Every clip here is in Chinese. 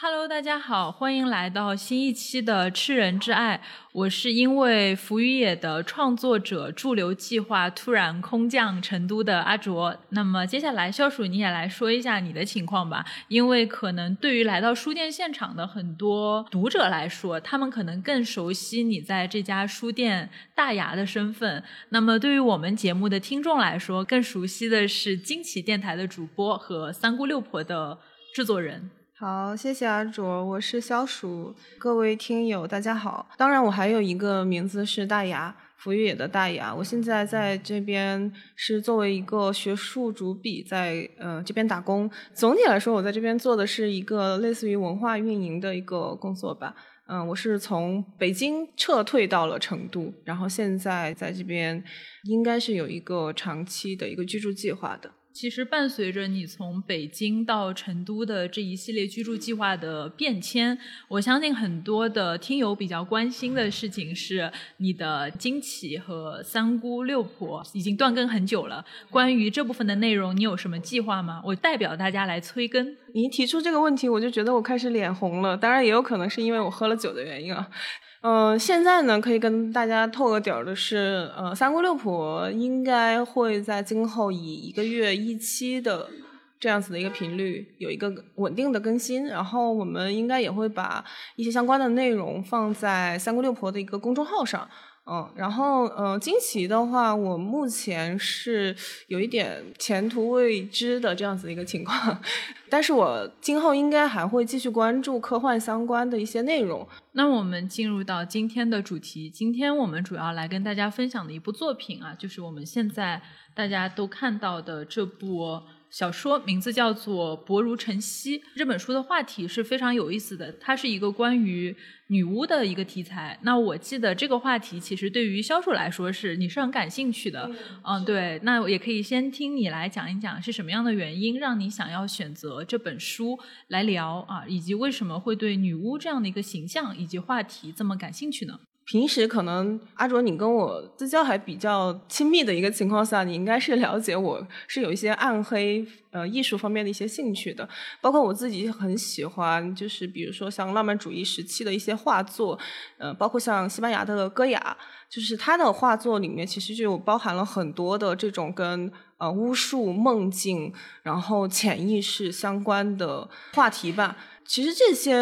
Hello，大家好，欢迎来到新一期的《吃人之爱》。我是因为浮于野的创作者驻留计划突然空降成都的阿卓。那么接下来，肖鼠你也来说一下你的情况吧。因为可能对于来到书店现场的很多读者来说，他们可能更熟悉你在这家书店大牙的身份。那么对于我们节目的听众来说，更熟悉的是惊奇电台的主播和三姑六婆的制作人。好，谢谢阿卓，我是小鼠，各位听友大家好。当然，我还有一个名字是大牙，浮于野的大牙。我现在在这边是作为一个学术主笔，在呃这边打工。总体来说，我在这边做的是一个类似于文化运营的一个工作吧。嗯，我是从北京撤退到了成都，然后现在在这边应该是有一个长期的一个居住计划的。其实伴随着你从北京到成都的这一系列居住计划的变迁，我相信很多的听友比较关心的事情是你的惊奇和三姑六婆已经断更很久了。关于这部分的内容，你有什么计划吗？我代表大家来催更。你提出这个问题，我就觉得我开始脸红了。当然，也有可能是因为我喝了酒的原因啊。嗯，现在呢，可以跟大家透个底儿的是，呃，三姑六婆应该会在今后以一个月一期的这样子的一个频率有一个稳定的更新，然后我们应该也会把一些相关的内容放在三姑六婆的一个公众号上。嗯，然后嗯，惊奇的话，我目前是有一点前途未知的这样子一个情况，但是我今后应该还会继续关注科幻相关的一些内容。那我们进入到今天的主题，今天我们主要来跟大家分享的一部作品啊，就是我们现在大家都看到的这部。小说名字叫做《薄如晨曦》。这本书的话题是非常有意思的，它是一个关于女巫的一个题材。那我记得这个话题其实对于销售来说是你是很感兴趣的。嗯，对。那也可以先听你来讲一讲是什么样的原因让你想要选择这本书来聊啊，以及为什么会对女巫这样的一个形象以及话题这么感兴趣呢？平时可能阿卓，你跟我私交还比较亲密的一个情况下，你应该是了解我是有一些暗黑呃艺术方面的一些兴趣的，包括我自己很喜欢，就是比如说像浪漫主义时期的一些画作，呃，包括像西班牙的戈雅，就是他的画作里面其实就包含了很多的这种跟呃巫术、梦境，然后潜意识相关的话题吧。其实这些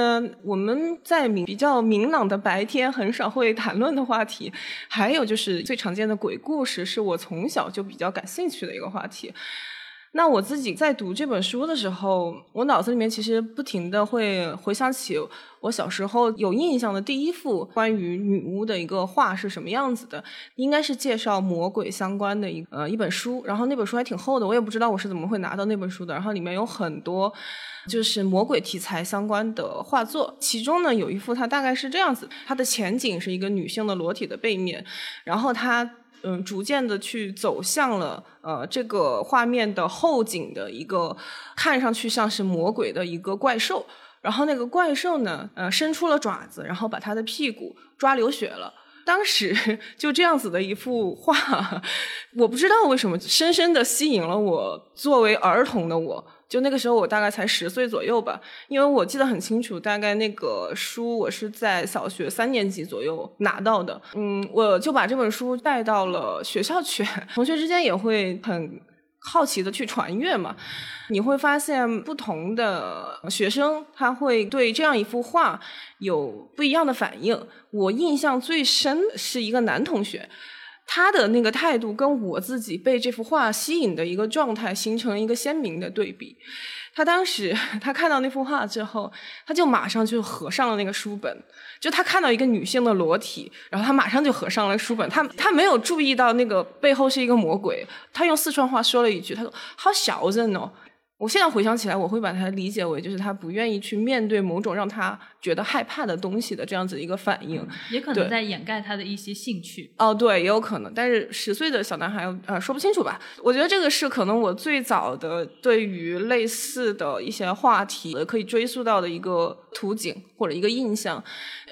我们在明比较明朗的白天很少会谈论的话题，还有就是最常见的鬼故事，是我从小就比较感兴趣的一个话题。那我自己在读这本书的时候，我脑子里面其实不停的会回想起我小时候有印象的第一幅关于女巫的一个画是什么样子的，应该是介绍魔鬼相关的一呃一本书，然后那本书还挺厚的，我也不知道我是怎么会拿到那本书的，然后里面有很多。就是魔鬼题材相关的画作，其中呢有一幅，它大概是这样子：它的前景是一个女性的裸体的背面，然后它嗯逐渐的去走向了呃这个画面的后景的一个看上去像是魔鬼的一个怪兽，然后那个怪兽呢呃伸出了爪子，然后把他的屁股抓流血了。当时 就这样子的一幅画，我不知道为什么深深的吸引了我，作为儿童的我。就那个时候，我大概才十岁左右吧，因为我记得很清楚，大概那个书我是在小学三年级左右拿到的。嗯，我就把这本书带到了学校去，同学之间也会很好奇的去传阅嘛。你会发现，不同的学生他会对这样一幅画有不一样的反应。我印象最深的是一个男同学。他的那个态度跟我自己被这幅画吸引的一个状态形成了一个鲜明的对比。他当时他看到那幅画之后，他就马上就合上了那个书本。就他看到一个女性的裸体，然后他马上就合上了书本。他他没有注意到那个背后是一个魔鬼。他用四川话说了一句：“他说好小人哦。”我现在回想起来，我会把它理解为就是他不愿意去面对某种让他觉得害怕的东西的这样子一个反应，也可能在掩盖他的一些兴趣。哦，对，也有可能。但是十岁的小男孩，呃，说不清楚吧？我觉得这个是可能我最早的对于类似的一些话题可以追溯到的一个图景或者一个印象。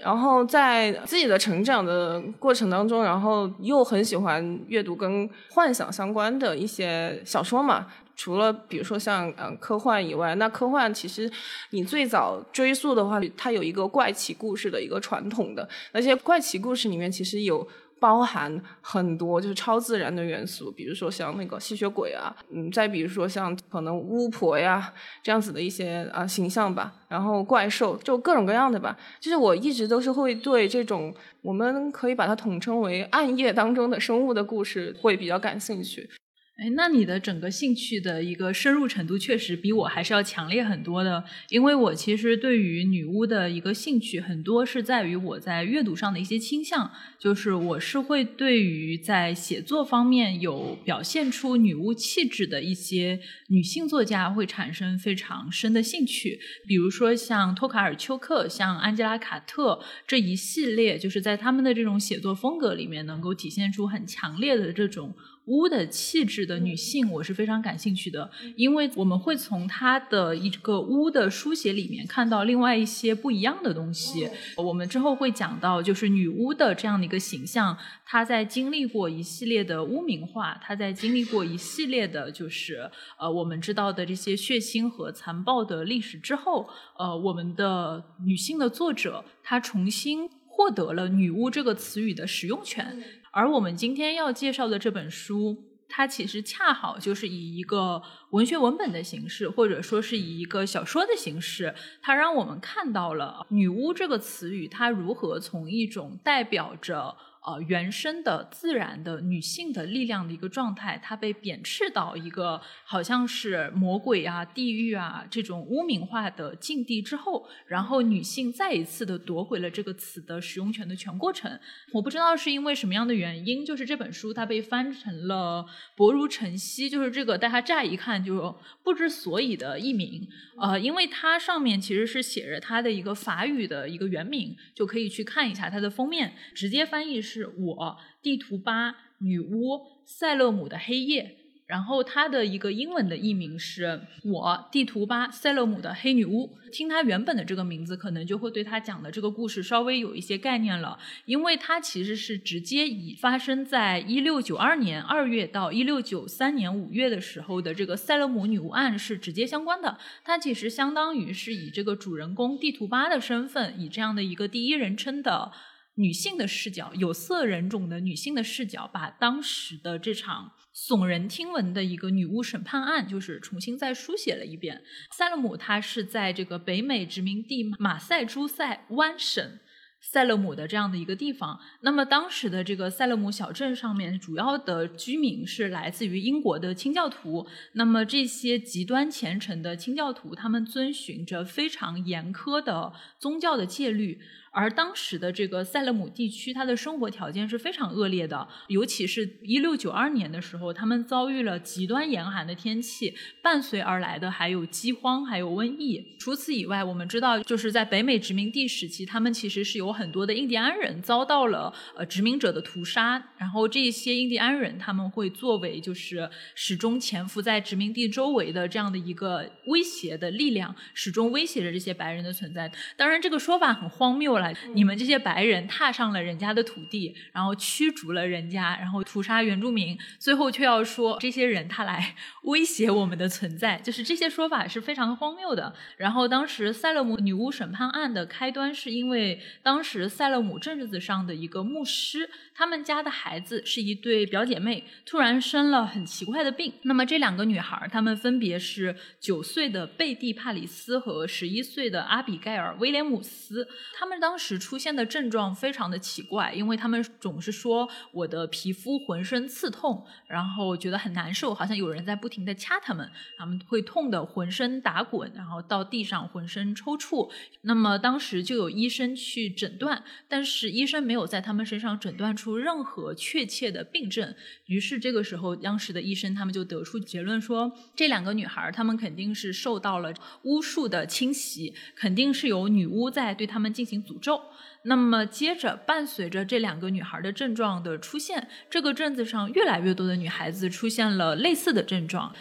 然后在自己的成长的过程当中，然后又很喜欢阅读跟幻想相关的一些小说嘛。除了比如说像嗯科幻以外，那科幻其实你最早追溯的话，它有一个怪奇故事的一个传统的，那些怪奇故事里面其实有。包含很多就是超自然的元素，比如说像那个吸血鬼啊，嗯，再比如说像可能巫婆呀这样子的一些啊形象吧，然后怪兽就各种各样的吧。就是我一直都是会对这种我们可以把它统称为暗夜当中的生物的故事会比较感兴趣。哎，那你的整个兴趣的一个深入程度确实比我还是要强烈很多的。因为我其实对于女巫的一个兴趣，很多是在于我在阅读上的一些倾向，就是我是会对于在写作方面有表现出女巫气质的一些女性作家会产生非常深的兴趣。比如说像托卡尔丘克、像安吉拉卡特这一系列，就是在他们的这种写作风格里面，能够体现出很强烈的这种。巫的气质的女性，我是非常感兴趣的，因为我们会从她的一个巫的书写里面看到另外一些不一样的东西。我们之后会讲到，就是女巫的这样的一个形象，她在经历过一系列的污名化，她在经历过一系列的，就是呃我们知道的这些血腥和残暴的历史之后，呃，我们的女性的作者她重新获得了“女巫”这个词语的使用权。而我们今天要介绍的这本书，它其实恰好就是以一个文学文本的形式，或者说是以一个小说的形式，它让我们看到了“女巫”这个词语，它如何从一种代表着。呃，原生的、自然的女性的力量的一个状态，它被贬斥到一个好像是魔鬼啊、地狱啊这种污名化的境地之后，然后女性再一次的夺回了这个词的使用权的全过程。我不知道是因为什么样的原因，就是这本书它被翻成了“薄如晨曦”，就是这个大家乍一看就不知所以的译名。呃，因为它上面其实是写着它的一个法语的一个原名，就可以去看一下它的封面，直接翻译是。是我地图八女巫塞勒姆的黑夜，然后它的一个英文的译名是我地图八塞勒姆的黑女巫。听它原本的这个名字，可能就会对它讲的这个故事稍微有一些概念了，因为它其实是直接以发生在一六九二年二月到一六九三年五月的时候的这个塞勒姆女巫案是直接相关的。它其实相当于是以这个主人公地图八的身份，以这样的一个第一人称的。女性的视角，有色人种的女性的视角，把当时的这场耸人听闻的一个女巫审判案，就是重新再书写了一遍。塞勒姆，它是在这个北美殖民地马赛诸塞湾省塞勒姆的这样的一个地方。那么当时的这个塞勒姆小镇上面，主要的居民是来自于英国的清教徒。那么这些极端虔诚的清教徒，他们遵循着非常严苛的宗教的戒律。而当时的这个塞勒姆地区，它的生活条件是非常恶劣的，尤其是一六九二年的时候，他们遭遇了极端严寒的天气，伴随而来的还有饥荒，还有瘟疫。除此以外，我们知道，就是在北美殖民地时期，他们其实是有很多的印第安人遭到了呃殖民者的屠杀，然后这些印第安人他们会作为就是始终潜伏在殖民地周围的这样的一个威胁的力量，始终威胁着这些白人的存在。当然，这个说法很荒谬了。你们这些白人踏上了人家的土地，然后驱逐了人家，然后屠杀原住民，最后却要说这些人他来威胁我们的存在，就是这些说法是非常荒谬的。然后当时塞勒姆女巫审判案的开端，是因为当时塞勒姆镇子上的一个牧师。他们家的孩子是一对表姐妹，突然生了很奇怪的病。那么这两个女孩，她们分别是九岁的贝蒂·帕里斯和十一岁的阿比盖尔·威廉姆斯。她们当当时出现的症状非常的奇怪，因为他们总是说我的皮肤浑身刺痛，然后觉得很难受，好像有人在不停的掐他们，他们会痛的浑身打滚，然后到地上浑身抽搐。那么当时就有医生去诊断，但是医生没有在他们身上诊断出。任何确切的病症，于是这个时候，当时的医生他们就得出结论说，这两个女孩她们肯定是受到了巫术的侵袭，肯定是有女巫在对她们进行诅咒。那么接着，伴随着这两个女孩的症状的出现，这个镇子上越来越多的女孩子出现了类似的症状。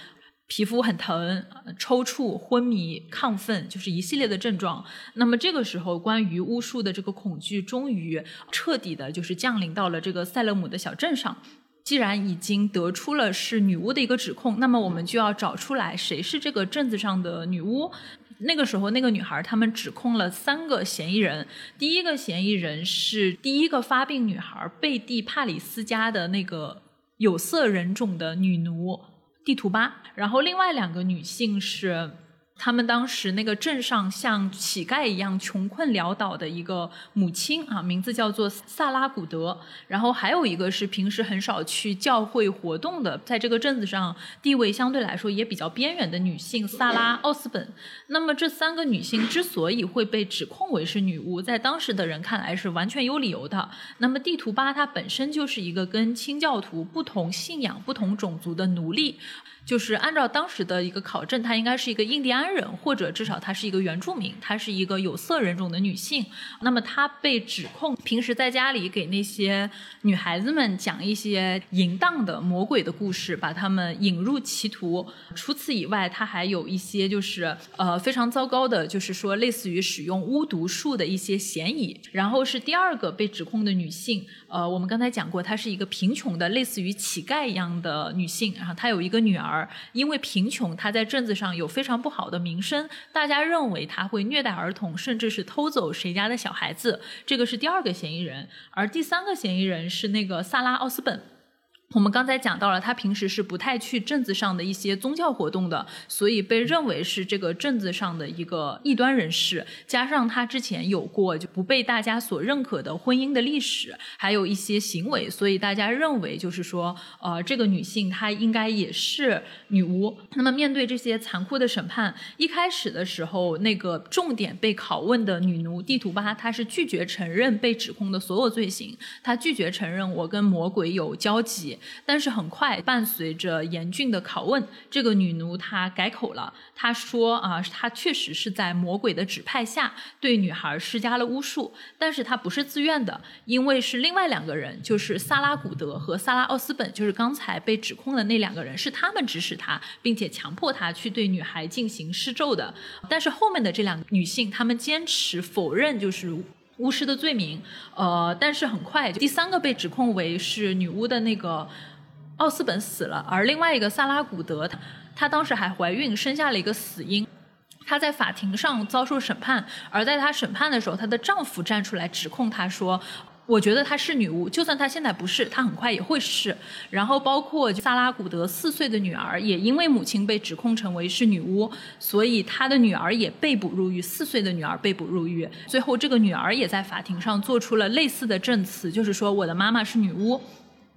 皮肤很疼、抽搐、昏迷、亢奋，就是一系列的症状。那么这个时候，关于巫术的这个恐惧，终于彻底的，就是降临到了这个塞勒姆的小镇上。既然已经得出了是女巫的一个指控，那么我们就要找出来谁是这个镇子上的女巫。那个时候，那个女孩他们指控了三个嫌疑人。第一个嫌疑人是第一个发病女孩贝蒂帕里斯家的那个有色人种的女奴蒂图巴，然后另外两个女性是。他们当时那个镇上像乞丐一样穷困潦倒的一个母亲啊，名字叫做萨拉古德。然后还有一个是平时很少去教会活动的，在这个镇子上地位相对来说也比较边缘的女性萨拉奥斯本。那么这三个女性之所以会被指控为是女巫，在当时的人看来是完全有理由的。那么地图巴它本身就是一个跟清教徒不同信仰、不同种族的奴隶。就是按照当时的一个考证，她应该是一个印第安人，或者至少她是一个原住民，她是一个有色人种的女性。那么她被指控平时在家里给那些女孩子们讲一些淫荡的魔鬼的故事，把她们引入歧途。除此以外，她还有一些就是呃非常糟糕的，就是说类似于使用巫毒术的一些嫌疑。然后是第二个被指控的女性，呃，我们刚才讲过，她是一个贫穷的，类似于乞丐一样的女性，然后她有一个女儿。而因为贫穷，他在镇子上有非常不好的名声，大家认为他会虐待儿童，甚至是偷走谁家的小孩子。这个是第二个嫌疑人，而第三个嫌疑人是那个萨拉奥斯本。我们刚才讲到了，他平时是不太去镇子上的一些宗教活动的，所以被认为是这个镇子上的一个异端人士。加上他之前有过就不被大家所认可的婚姻的历史，还有一些行为，所以大家认为就是说，呃，这个女性她应该也是女巫。那么面对这些残酷的审判，一开始的时候，那个重点被拷问的女奴地图巴，她是拒绝承认被指控的所有罪行，她拒绝承认我跟魔鬼有交集。但是很快，伴随着严峻的拷问，这个女奴她改口了。她说：“啊，她确实是在魔鬼的指派下对女孩施加了巫术，但是她不是自愿的，因为是另外两个人，就是萨拉古德和萨拉奥斯本，就是刚才被指控的那两个人，是他们指使她，并且强迫她去对女孩进行施咒的。但是后面的这两个女性，她们坚持否认，就是。”巫师的罪名，呃，但是很快，第三个被指控为是女巫的那个奥斯本死了，而另外一个萨拉古德，她她当时还怀孕，生下了一个死婴。她在法庭上遭受审判，而在她审判的时候，她的丈夫站出来指控她说。我觉得她是女巫，就算她现在不是，她很快也会是。然后包括萨拉古德四岁的女儿，也因为母亲被指控成为是女巫，所以她的女儿也被捕入狱。四岁的女儿被捕入狱，最后这个女儿也在法庭上做出了类似的证词，就是说我的妈妈是女巫。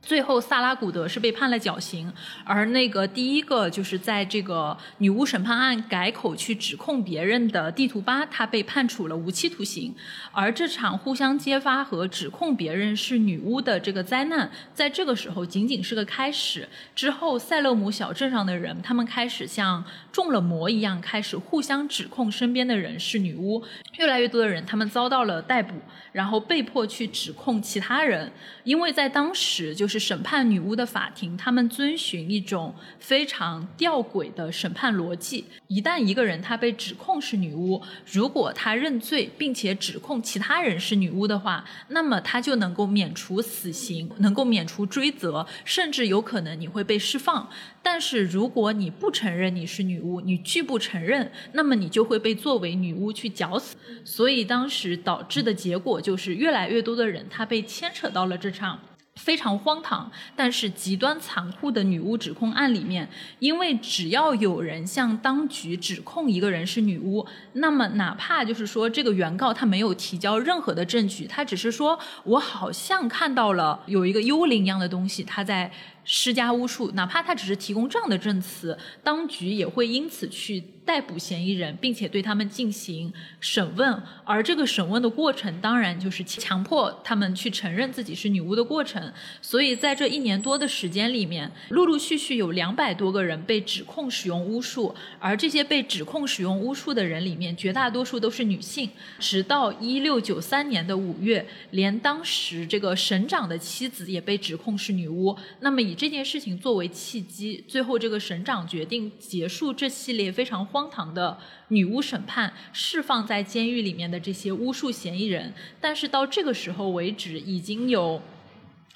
最后，萨拉古德是被判了绞刑，而那个第一个就是在这个女巫审判案改口去指控别人的地图巴，他被判处了无期徒刑。而这场互相揭发和指控别人是女巫的这个灾难，在这个时候仅仅是个开始。之后，塞勒姆小镇上的人，他们开始向中了魔一样，开始互相指控身边的人是女巫。越来越多的人，他们遭到了逮捕，然后被迫去指控其他人，因为在当时就是。审判女巫的法庭，他们遵循一种非常吊诡的审判逻辑。一旦一个人他被指控是女巫，如果他认罪并且指控其他人是女巫的话，那么他就能够免除死刑，能够免除追责，甚至有可能你会被释放。但是如果你不承认你是女，你拒不承认，那么你就会被作为女巫去绞死。所以当时导致的结果就是，越来越多的人他被牵扯到了这场。非常荒唐，但是极端残酷的女巫指控案里面，因为只要有人向当局指控一个人是女巫，那么哪怕就是说这个原告他没有提交任何的证据，他只是说我好像看到了有一个幽灵一样的东西，他在。施加巫术，哪怕他只是提供这样的证词，当局也会因此去逮捕嫌疑人，并且对他们进行审问。而这个审问的过程，当然就是强迫他们去承认自己是女巫的过程。所以在这一年多的时间里面，陆陆续续有两百多个人被指控使用巫术，而这些被指控使用巫术的人里面，绝大多数都是女性。直到一六九三年的五月，连当时这个省长的妻子也被指控是女巫。那么以这件事情作为契机，最后这个省长决定结束这系列非常荒唐的女巫审判，释放在监狱里面的这些巫术嫌疑人。但是到这个时候为止，已经有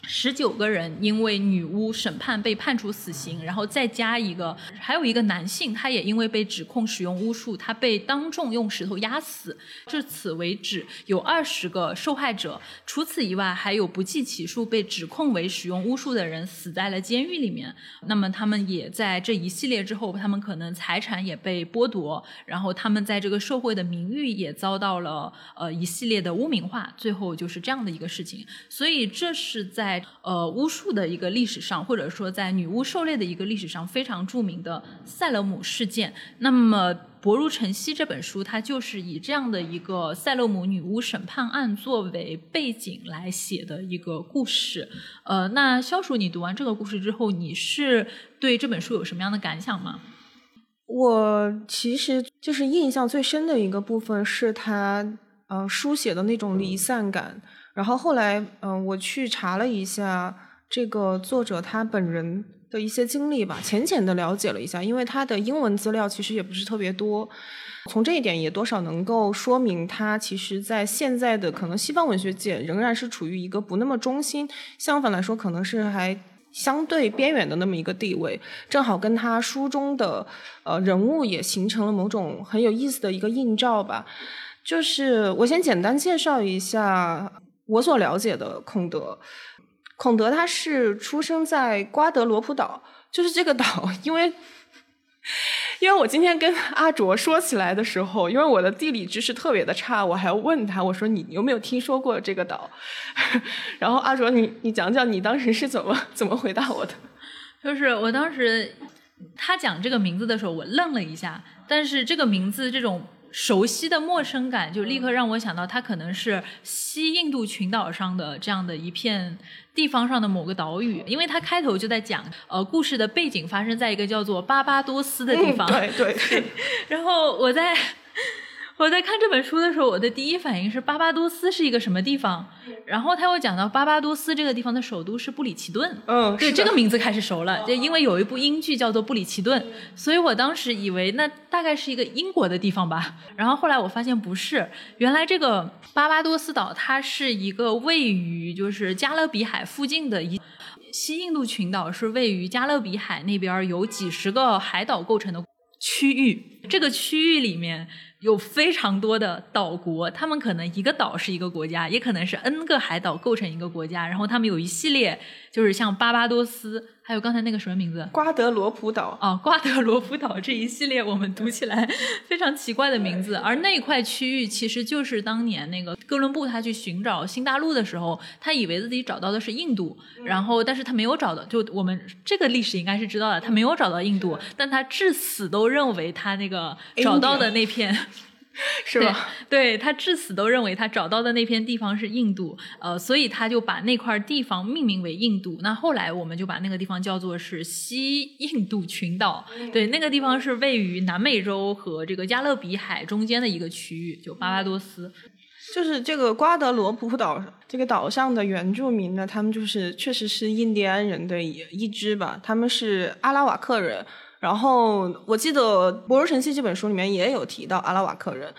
十九个人因为女巫审判被判处死刑，然后再加一个，还有一个男性，他也因为被指控使用巫术，他被当众用石头压死。至此为止，有二十个受害者。除此以外，还有不计其数被指控为使用巫术的人死在了监狱里面。那么他们也在这一系列之后，他们可能财产也被剥夺，然后他们在这个社会的名誉也遭到了呃一系列的污名化。最后就是这样的一个事情。所以这是在。在呃巫术的一个历史上，或者说在女巫狩猎的一个历史上非常著名的塞勒姆事件。那么《薄如晨曦》这本书，它就是以这样的一个塞勒姆女巫审判案作为背景来写的一个故事。呃，那肖叔，你读完这个故事之后，你是对这本书有什么样的感想吗？我其实就是印象最深的一个部分是他呃书写的那种离散感。然后后来，嗯，我去查了一下这个作者他本人的一些经历吧，浅浅的了解了一下，因为他的英文资料其实也不是特别多。从这一点也多少能够说明他其实在现在的可能西方文学界仍然是处于一个不那么中心，相反来说可能是还相对边缘的那么一个地位。正好跟他书中的呃人物也形成了某种很有意思的一个映照吧。就是我先简单介绍一下。我所了解的孔德，孔德他是出生在瓜德罗普岛，就是这个岛，因为因为我今天跟阿卓说起来的时候，因为我的地理知识特别的差，我还问他，我说你有没有听说过这个岛？然后阿卓，你你讲讲你当时是怎么怎么回答我的？就是我当时他讲这个名字的时候，我愣了一下，但是这个名字这种。熟悉的陌生感就立刻让我想到，它可能是西印度群岛上的这样的一片地方上的某个岛屿，因为它开头就在讲，呃，故事的背景发生在一个叫做巴巴多斯的地方。对对对。然后我在。我在看这本书的时候，我的第一反应是巴巴多斯是一个什么地方？然后他又讲到巴巴多斯这个地方的首都是布里奇顿。嗯，对这个名字开始熟了，就因为有一部英剧叫做《布里奇顿》，所以我当时以为那大概是一个英国的地方吧。然后后来我发现不是，原来这个巴巴多斯岛它是一个位于就是加勒比海附近的一西印度群岛，是位于加勒比海那边有几十个海岛构成的区域。这个区域里面。有非常多的岛国，他们可能一个岛是一个国家，也可能是 N 个海岛构成一个国家，然后他们有一系列，就是像巴巴多斯。还有刚才那个什么名字？瓜德罗普岛啊，瓜德罗普岛这一系列我们读起来 非常奇怪的名字。而那块区域其实就是当年那个哥伦布他去寻找新大陆的时候，他以为自己找到的是印度，然后但是他没有找到。就我们这个历史应该是知道的，他没有找到印度，但他至死都认为他那个找到的那片。是吧？对他至死都认为他找到的那片地方是印度，呃，所以他就把那块地方命名为印度。那后来我们就把那个地方叫做是西印度群岛。对，那个地方是位于南美洲和这个加勒比海中间的一个区域，就巴巴多斯。就是这个瓜德罗普岛这个岛上的原住民呢，他们就是确实是印第安人的一支吧，他们是阿拉瓦克人。然后我记得《薄如晨曦》这本书里面也有提到阿拉瓦克人，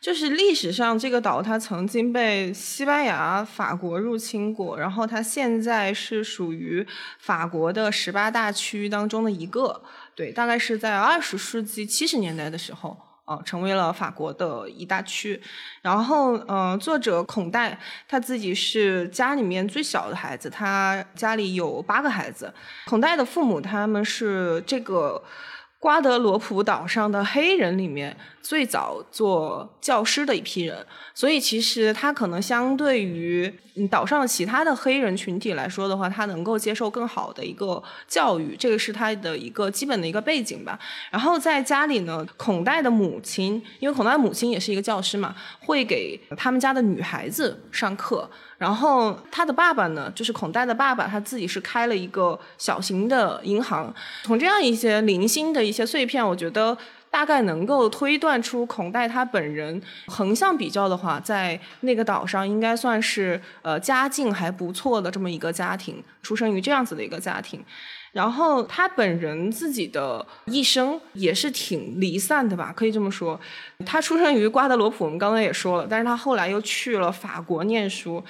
就是历史上这个岛它曾经被西班牙、法国入侵过，然后它现在是属于法国的十八大区当中的一个，对，大概是在二十世纪七十年代的时候。啊，成为了法国的一大区。然后，嗯，作者孔代他自己是家里面最小的孩子，他家里有八个孩子。孔代的父母他们是这个。瓜德罗普岛上的黑人里面最早做教师的一批人，所以其实他可能相对于岛上的其他的黑人群体来说的话，他能够接受更好的一个教育，这个是他的一个基本的一个背景吧。然后在家里呢，孔代的母亲，因为孔代母亲也是一个教师嘛，会给他们家的女孩子上课。然后他的爸爸呢，就是孔代的爸爸，他自己是开了一个小型的银行。从这样一些零星的一些碎片，我觉得大概能够推断出孔代他本人横向比较的话，在那个岛上应该算是呃家境还不错的这么一个家庭，出生于这样子的一个家庭。然后他本人自己的一生也是挺离散的吧，可以这么说。他出生于瓜德罗普，我们刚刚也说了，但是他后来又去了法国念书。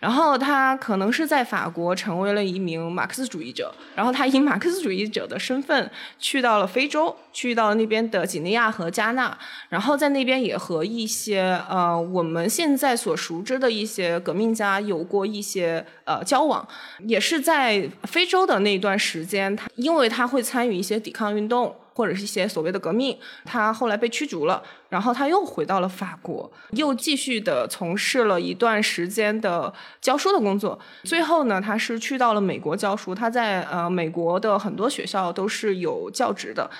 然后他可能是在法国成为了一名马克思主义者，然后他以马克思主义者的身份去到了非洲，去到了那边的几内亚和加纳，然后在那边也和一些呃我们现在所熟知的一些革命家有过一些呃交往，也是在非洲的那段时间，他因为他会参与一些抵抗运动。或者是一些所谓的革命，他后来被驱逐了，然后他又回到了法国，又继续的从事了一段时间的教书的工作。最后呢，他是去到了美国教书，他在呃美国的很多学校都是有教职的。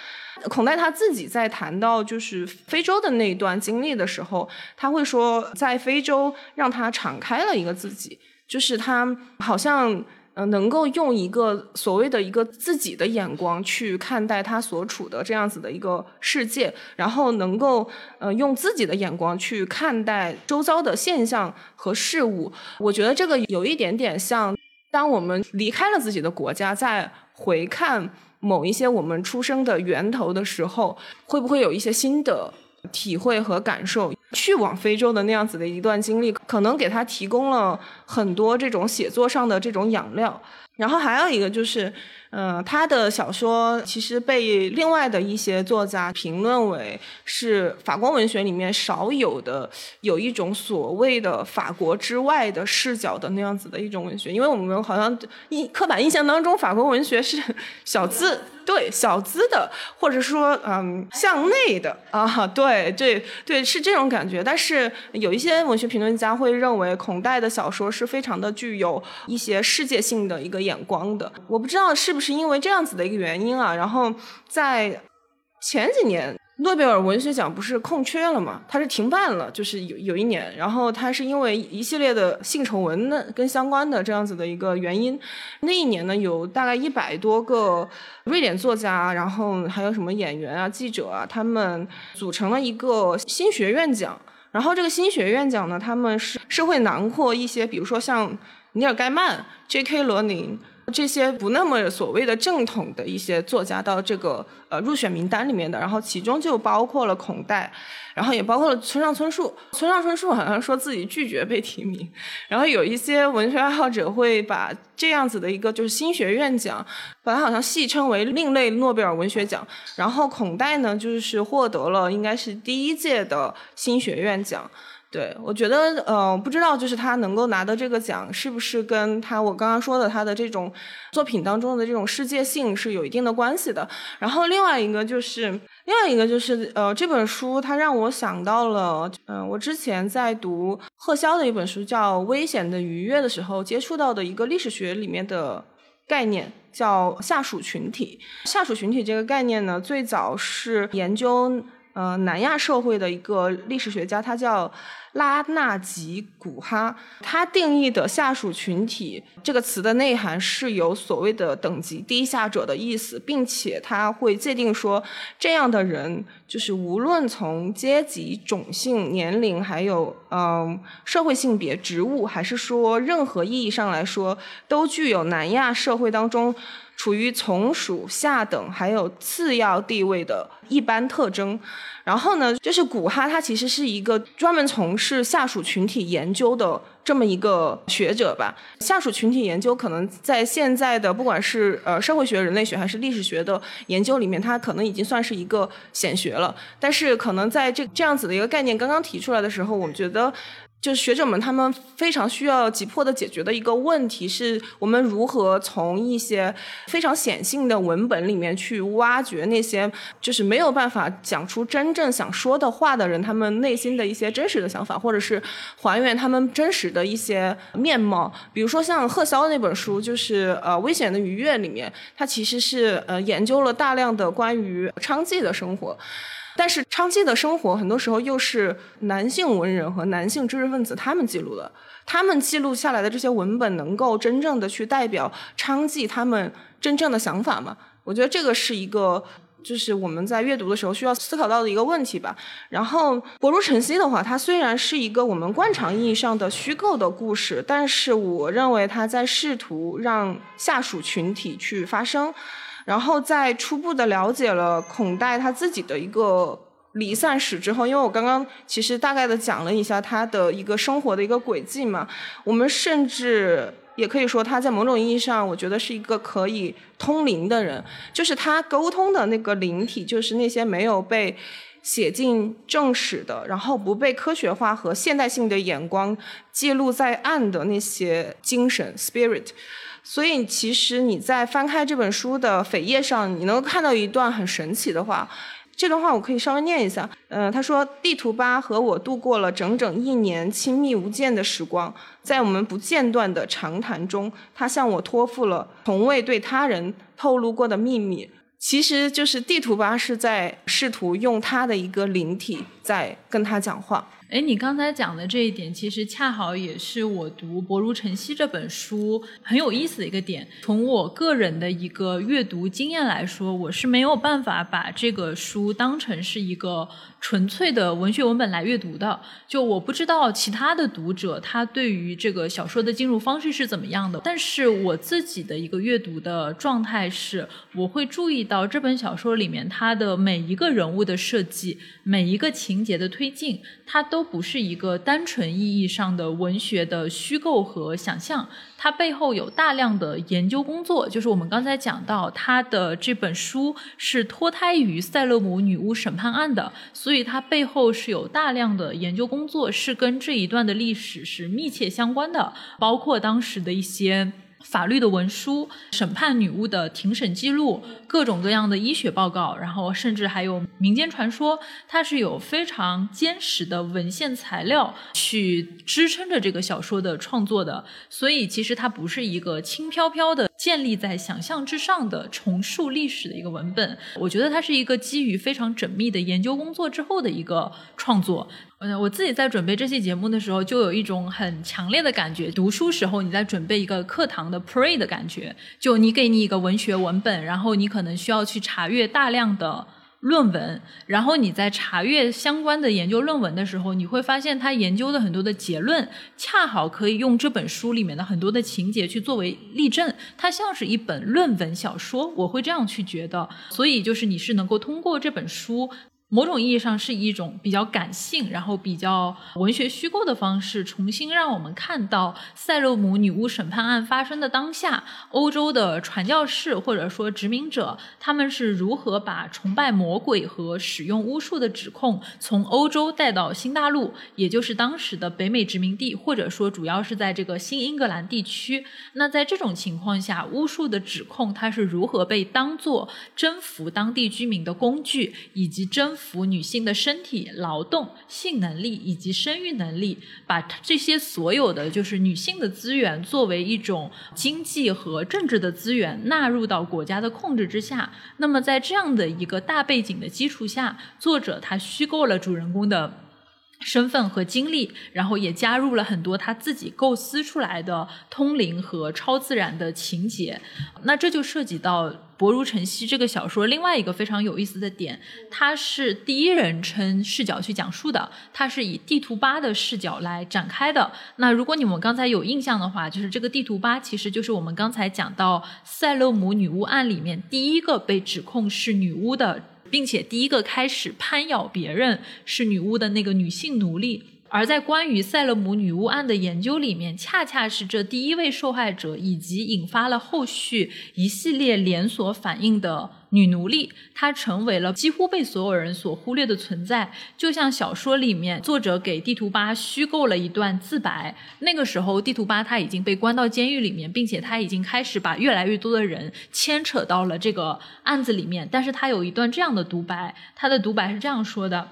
孔代他自己在谈到就是非洲的那一段经历的时候，他会说，在非洲让他敞开了一个自己，就是他好像。呃，能够用一个所谓的一个自己的眼光去看待他所处的这样子的一个世界，然后能够呃用自己的眼光去看待周遭的现象和事物，我觉得这个有一点点像，当我们离开了自己的国家，在回看某一些我们出生的源头的时候，会不会有一些新的？体会和感受，去往非洲的那样子的一段经历，可能给他提供了很多这种写作上的这种养料。然后还有一个就是。嗯，他的小说其实被另外的一些作家评论为是法国文学里面少有的有一种所谓的法国之外的视角的那样子的一种文学，因为我们好像印刻板印象当中法国文学是 小资，对小资的，或者说嗯向内的啊，对对对是这种感觉。但是有一些文学评论家会认为孔代的小说是非常的具有一些世界性的一个眼光的，我不知道是是。因为这样子的一个原因啊，然后在前几年诺贝尔文学奖不是空缺了嘛？它是停办了，就是有有一年，然后它是因为一系列的性丑闻的跟相关的这样子的一个原因，那一年呢有大概一百多个瑞典作家，然后还有什么演员啊、记者啊，他们组成了一个新学院奖，然后这个新学院奖呢，他们是是会囊括一些，比如说像尼尔盖曼、J.K. 罗琳。这些不那么所谓的正统的一些作家到这个呃入选名单里面的，然后其中就包括了孔代，然后也包括了村上春树。村上春树好像说自己拒绝被提名，然后有一些文学爱好者会把这样子的一个就是新学院奖，把它好像戏称为另类诺贝尔文学奖。然后孔代呢，就是获得了应该是第一届的新学院奖。对，我觉得，呃，不知道就是他能够拿的这个奖，是不是跟他我刚刚说的他的这种作品当中的这种世界性是有一定的关系的。然后另外一个就是，另外一个就是，呃，这本书它让我想到了，嗯，我之前在读贺潇的一本书叫《危险的愉悦》的时候，接触到的一个历史学里面的概念，叫下属群体。下属群体这个概念呢，最早是研究。呃，南亚社会的一个历史学家，他叫拉纳吉古哈。他定义的下属群体这个词的内涵是有所谓的等级低下者的意思，并且他会界定说，这样的人就是无论从阶级、种姓、年龄，还有嗯社会性别、职务，还是说任何意义上来说，都具有南亚社会当中。处于从属、下等还有次要地位的一般特征，然后呢，就是古哈他其实是一个专门从事下属群体研究的这么一个学者吧。下属群体研究可能在现在的不管是呃社会学、人类学还是历史学的研究里面，它可能已经算是一个显学了。但是可能在这这样子的一个概念刚刚提出来的时候，我们觉得。就是学者们他们非常需要急迫的解决的一个问题，是我们如何从一些非常显性的文本里面去挖掘那些就是没有办法讲出真正想说的话的人，他们内心的一些真实的想法，或者是还原他们真实的一些面貌。比如说像贺潇那本书，就是呃《危险的愉悦》里面，它其实是呃研究了大量的关于娼妓的生活。但是娼妓的生活很多时候又是男性文人和男性知识分子他们记录的，他们记录下来的这些文本能够真正的去代表娼妓他们真正的想法吗？我觉得这个是一个就是我们在阅读的时候需要思考到的一个问题吧。然后《薄如晨曦》的话，它虽然是一个我们惯常意义上的虚构的故事，但是我认为它在试图让下属群体去发声。然后在初步的了解了孔代他自己的一个离散史之后，因为我刚刚其实大概的讲了一下他的一个生活的一个轨迹嘛，我们甚至也可以说他在某种意义上，我觉得是一个可以通灵的人，就是他沟通的那个灵体，就是那些没有被写进正史的，然后不被科学化和现代性的眼光记录在案的那些精神 spirit。所以其实你在翻开这本书的扉页上，你能够看到一段很神奇的话。这段话我可以稍微念一下。嗯，他说：“地图八和我度过了整整一年亲密无间的时光，在我们不间断的长谈中，他向我托付了从未对他人透露过的秘密。其实就是地图八是在试图用他的一个灵体在跟他讲话。”哎，你刚才讲的这一点，其实恰好也是我读《薄如晨曦》这本书很有意思的一个点。从我个人的一个阅读经验来说，我是没有办法把这个书当成是一个。纯粹的文学文本来阅读的，就我不知道其他的读者他对于这个小说的进入方式是怎么样的，但是我自己的一个阅读的状态是，我会注意到这本小说里面它的每一个人物的设计，每一个情节的推进，它都不是一个单纯意义上的文学的虚构和想象。它背后有大量的研究工作，就是我们刚才讲到，它的这本书是脱胎于塞勒姆女巫审判案的，所以它背后是有大量的研究工作，是跟这一段的历史是密切相关的，包括当时的一些。法律的文书、审判女巫的庭审记录、各种各样的医学报告，然后甚至还有民间传说，它是有非常坚实的文献材料去支撑着这个小说的创作的。所以，其实它不是一个轻飘飘的建立在想象之上的重塑历史的一个文本。我觉得它是一个基于非常缜密的研究工作之后的一个创作。嗯，我自己在准备这期节目的时候，就有一种很强烈的感觉。读书时候，你在准备一个课堂的 pre 的感觉，就你给你一个文学文本，然后你可能需要去查阅大量的论文，然后你在查阅相关的研究论文的时候，你会发现他研究的很多的结论，恰好可以用这本书里面的很多的情节去作为例证，它像是一本论文小说，我会这样去觉得。所以就是你是能够通过这本书。某种意义上是一种比较感性，然后比较文学虚构的方式，重新让我们看到塞勒姆女巫审判案发生的当下，欧洲的传教士或者说殖民者，他们是如何把崇拜魔鬼和使用巫术的指控从欧洲带到新大陆，也就是当时的北美殖民地，或者说主要是在这个新英格兰地区。那在这种情况下，巫术的指控它是如何被当作征服当地居民的工具，以及征。服女性的身体、劳动、性能力以及生育能力，把这些所有的就是女性的资源作为一种经济和政治的资源纳入到国家的控制之下。那么在这样的一个大背景的基础下，作者他虚构了主人公的身份和经历，然后也加入了很多他自己构思出来的通灵和超自然的情节。那这就涉及到。《薄如晨曦》这个小说，另外一个非常有意思的点，它是第一人称视角去讲述的，它是以地图八的视角来展开的。那如果你们刚才有印象的话，就是这个地图八其实就是我们刚才讲到塞勒姆女巫案里面第一个被指控是女巫的，并且第一个开始攀咬别人是女巫的那个女性奴隶。而在关于塞勒姆女巫案的研究里面，恰恰是这第一位受害者，以及引发了后续一系列连锁反应的女奴隶，她成为了几乎被所有人所忽略的存在。就像小说里面，作者给地图巴虚构了一段自白，那个时候地图巴他已经被关到监狱里面，并且他已经开始把越来越多的人牵扯到了这个案子里面。但是他有一段这样的独白，他的独白是这样说的。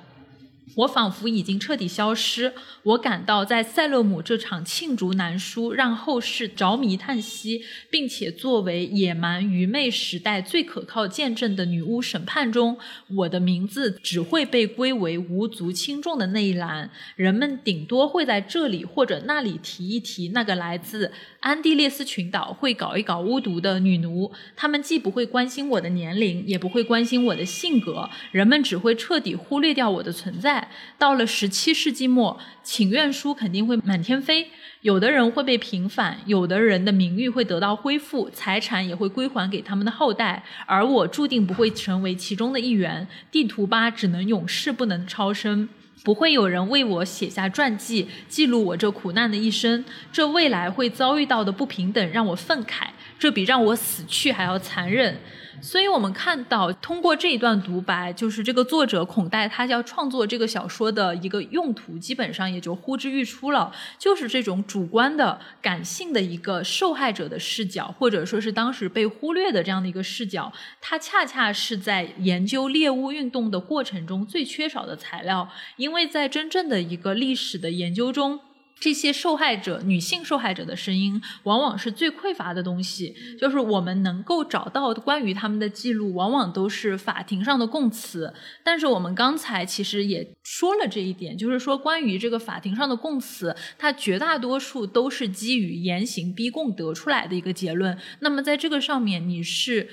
我仿佛已经彻底消失。我感到，在塞勒姆这场罄竹难书、让后世着迷叹息，并且作为野蛮愚昧时代最可靠见证的女巫审判中，我的名字只会被归为无足轻重的那一栏。人们顶多会在这里或者那里提一提那个来自安地列斯群岛、会搞一搞巫毒的女奴。他们既不会关心我的年龄，也不会关心我的性格。人们只会彻底忽略掉我的存在。到了十七世纪末，请愿书肯定会满天飞，有的人会被平反，有的人的名誉会得到恢复，财产也会归还给他们的后代，而我注定不会成为其中的一员。地图吧只能永世不能超生。不会有人为我写下传记，记录我这苦难的一生。这未来会遭遇到的不平等让我愤慨，这比让我死去还要残忍。所以我们看到，通过这一段独白，就是这个作者孔代他要创作这个小说的一个用途，基本上也就呼之欲出了，就是这种主观的、感性的一个受害者的视角，或者说是当时被忽略的这样的一个视角，它恰恰是在研究猎物运动的过程中最缺少的材料，因为在真正的一个历史的研究中。这些受害者、女性受害者的声音，往往是最匮乏的东西。就是我们能够找到关于他们的记录，往往都是法庭上的供词。但是我们刚才其实也说了这一点，就是说关于这个法庭上的供词，它绝大多数都是基于严刑逼供得出来的一个结论。那么在这个上面，你是。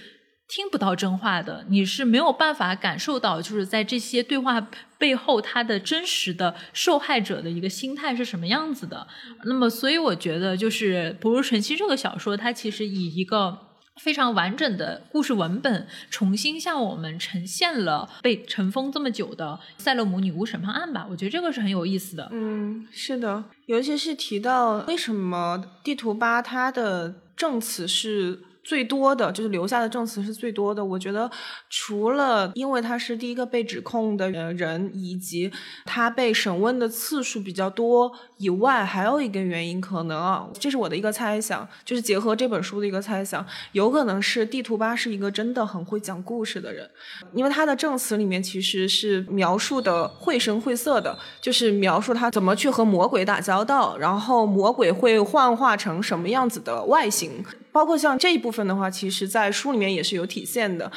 听不到真话的，你是没有办法感受到，就是在这些对话背后，他的真实的受害者的一个心态是什么样子的。那么，所以我觉得，就是《不如晨曦》这个小说，它其实以一个非常完整的故事文本，重新向我们呈现了被尘封这么久的塞勒姆女巫审判案吧。我觉得这个是很有意思的。嗯，是的，尤其是提到为什么地图吧它的证词是。最多的就是留下的证词是最多的。我觉得，除了因为他是第一个被指控的人，以及他被审问的次数比较多以外，还有一个原因，可能啊，这是我的一个猜想，就是结合这本书的一个猜想，有可能是地图吧是一个真的很会讲故事的人，因为他的证词里面其实是描述的绘声绘色的，就是描述他怎么去和魔鬼打交道，然后魔鬼会幻化成什么样子的外形。包括像这一部分的话，其实，在书里面也是有体现的。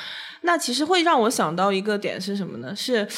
那其实会让我想到一个点是什么呢？是。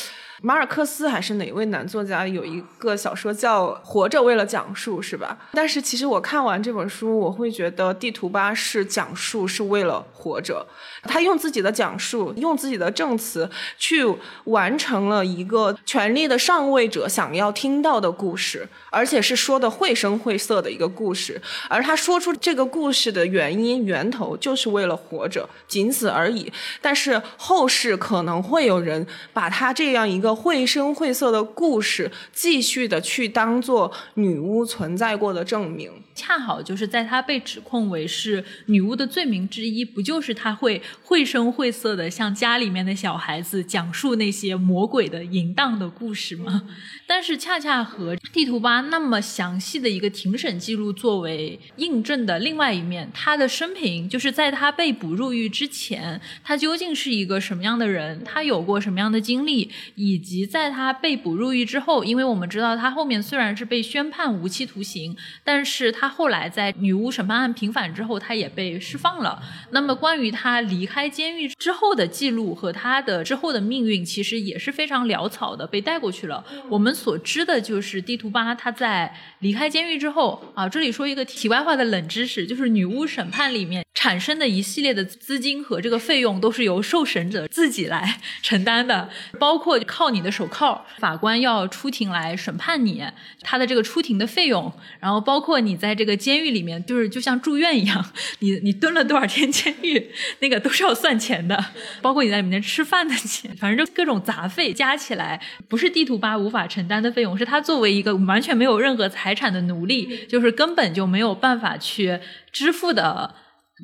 马尔克斯还是哪位男作家有一个小说叫《活着为了讲述》，是吧？但是其实我看完这本书，我会觉得地图巴士讲述是为了活着，他用自己的讲述，用自己的证词去完成了一个权力的上位者想要听到的故事，而且是说的绘声绘色的一个故事。而他说出这个故事的原因源头，就是为了活着，仅此而已。但是后世可能会有人把他这样一个。绘声绘色的故事，继续的去当做女巫存在过的证明。恰好就是在她被指控为是女巫的罪名之一，不就是她会绘声绘色的向家里面的小孩子讲述那些魔鬼的淫荡的故事吗？但是恰恰和地图吧那么详细的一个庭审记录作为印证的另外一面，她的生平就是在她被捕入狱之前，她究竟是一个什么样的人？她有过什么样的经历？以及在她被捕入狱之后，因为我们知道她后面虽然是被宣判无期徒刑，但是她后来在女巫审判案平反之后，她也被释放了。那么关于她离开监狱之后的记录和她的之后的命运，其实也是非常潦草的被带过去了。我们所知的就是地图巴她在离开监狱之后啊，这里说一个题外话的冷知识，就是女巫审判里面产生的一系列的资金和这个费用都是由受审者自己来承担的，包括靠你的手铐，法官要出庭来审判你，他的这个出庭的费用，然后包括你在。这个监狱里面就是就像住院一样，你你蹲了多少天监狱，那个都是要算钱的，包括你在里面吃饭的钱，反正就各种杂费加起来，不是地图吧无法承担的费用，是他作为一个完全没有任何财产的奴隶，就是根本就没有办法去支付的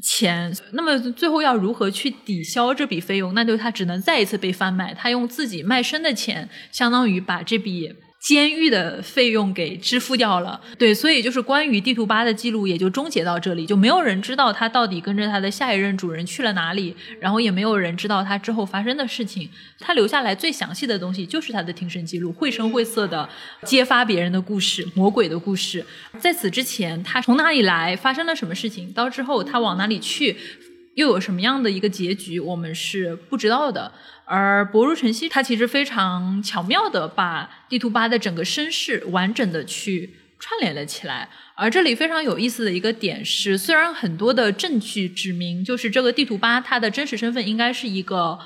钱。那么最后要如何去抵消这笔费用？那就他只能再一次被贩卖，他用自己卖身的钱，相当于把这笔。监狱的费用给支付掉了，对，所以就是关于地图八的记录也就终结到这里，就没有人知道他到底跟着他的下一任主人去了哪里，然后也没有人知道他之后发生的事情。他留下来最详细的东西就是他的庭审记录，绘声绘色的揭发别人的故事、魔鬼的故事。在此之前，他从哪里来，发生了什么事情，到之后他往哪里去，又有什么样的一个结局，我们是不知道的。而《薄如晨曦》它其实非常巧妙的把地图吧的整个身世完整的去串联了起来。而这里非常有意思的一个点是，虽然很多的证据指明，就是这个地图吧它的真实身份应该是一个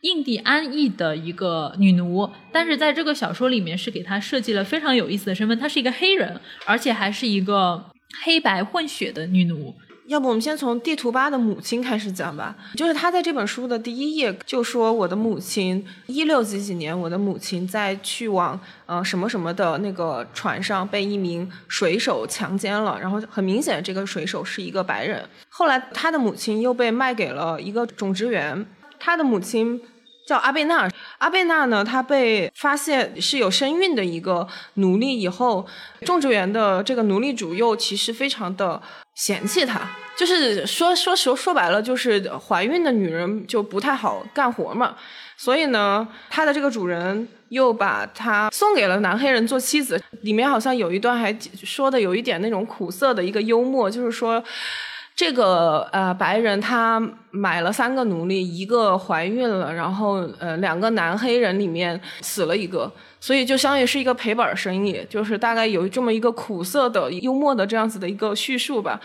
印第安裔的一个女奴，但是在这个小说里面是给她设计了非常有意思的身份，她是一个黑人，而且还是一个黑白混血的女奴。要不我们先从地图巴的母亲开始讲吧。就是他在这本书的第一页就说，我的母亲一六几几年，我的母亲在去往呃什么什么的那个船上被一名水手强奸了，然后很明显这个水手是一个白人。后来他的母亲又被卖给了一个种植园，他的母亲。叫阿贝娜，阿贝娜呢？她被发现是有身孕的一个奴隶以后，种植园的这个奴隶主又其实非常的嫌弃她，就是说说实说白了，就是怀孕的女人就不太好干活嘛。所以呢，她的这个主人又把她送给了男黑人做妻子。里面好像有一段还说的有一点那种苦涩的一个幽默，就是说。这个呃白人他买了三个奴隶，一个怀孕了，然后呃两个男黑人里面死了一个，所以就相当于是一个赔本生意，就是大概有这么一个苦涩的、幽默的这样子的一个叙述吧。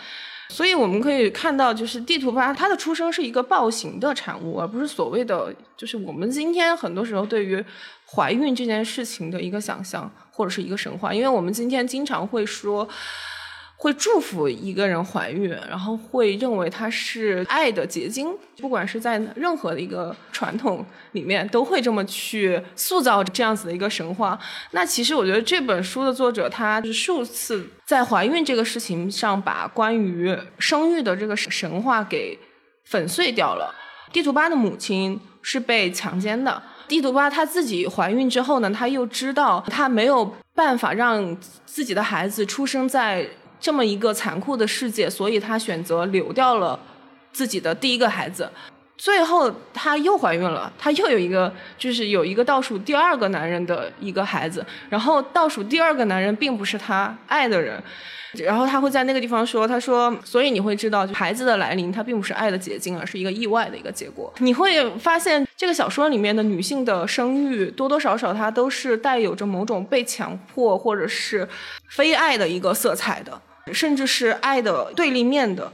所以我们可以看到，就是地图吧，它的出生是一个暴行的产物，而不是所谓的就是我们今天很多时候对于怀孕这件事情的一个想象或者是一个神话，因为我们今天经常会说。会祝福一个人怀孕，然后会认为它是爱的结晶，不管是在任何的一个传统里面，都会这么去塑造这样子的一个神话。那其实我觉得这本书的作者，他是数次在怀孕这个事情上，把关于生育的这个神话给粉碎掉了。地图巴的母亲是被强奸的，地图巴她自己怀孕之后呢，她又知道她没有办法让自己的孩子出生在。这么一个残酷的世界，所以她选择流掉了自己的第一个孩子。最后她又怀孕了，她又有一个，就是有一个倒数第二个男人的一个孩子。然后倒数第二个男人并不是她爱的人。然后他会在那个地方说：“他说，所以你会知道，孩子的来临，它并不是爱的结晶，而是一个意外的一个结果。你会发现，这个小说里面的女性的生育，多多少少它都是带有着某种被强迫或者是非爱的一个色彩的。”甚至是爱的对立面的。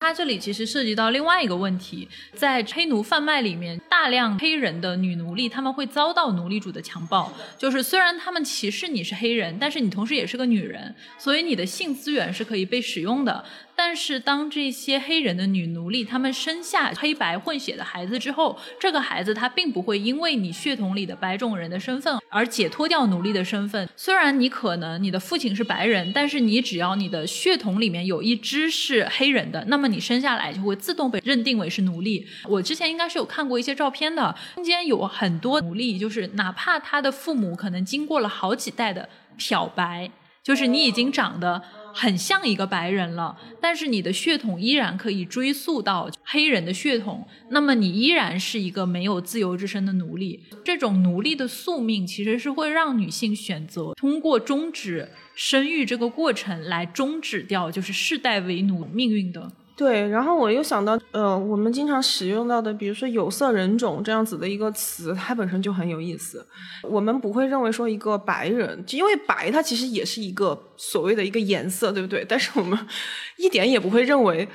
它这里其实涉及到另外一个问题，在黑奴贩卖里面，大量黑人的女奴隶他们会遭到奴隶主的强暴。就是虽然他们歧视你是黑人，但是你同时也是个女人，所以你的性资源是可以被使用的。但是，当这些黑人的女奴隶她们生下黑白混血的孩子之后，这个孩子他并不会因为你血统里的白种人的身份而解脱掉奴隶的身份。虽然你可能你的父亲是白人，但是你只要你的血统里面有一只是黑人的，那么你生下来就会自动被认定为是奴隶。我之前应该是有看过一些照片的，中间有很多奴隶，就是哪怕他的父母可能经过了好几代的漂白，就是你已经长得。很像一个白人了，但是你的血统依然可以追溯到黑人的血统，那么你依然是一个没有自由之身的奴隶。这种奴隶的宿命其实是会让女性选择通过终止生育这个过程来终止掉就是世代为奴命运的。对，然后我又想到，呃，我们经常使用到的，比如说有色人种这样子的一个词，它本身就很有意思。我们不会认为说一个白人，因为白它其实也是一个所谓的一个颜色，对不对？但是我们 一点也不会认为。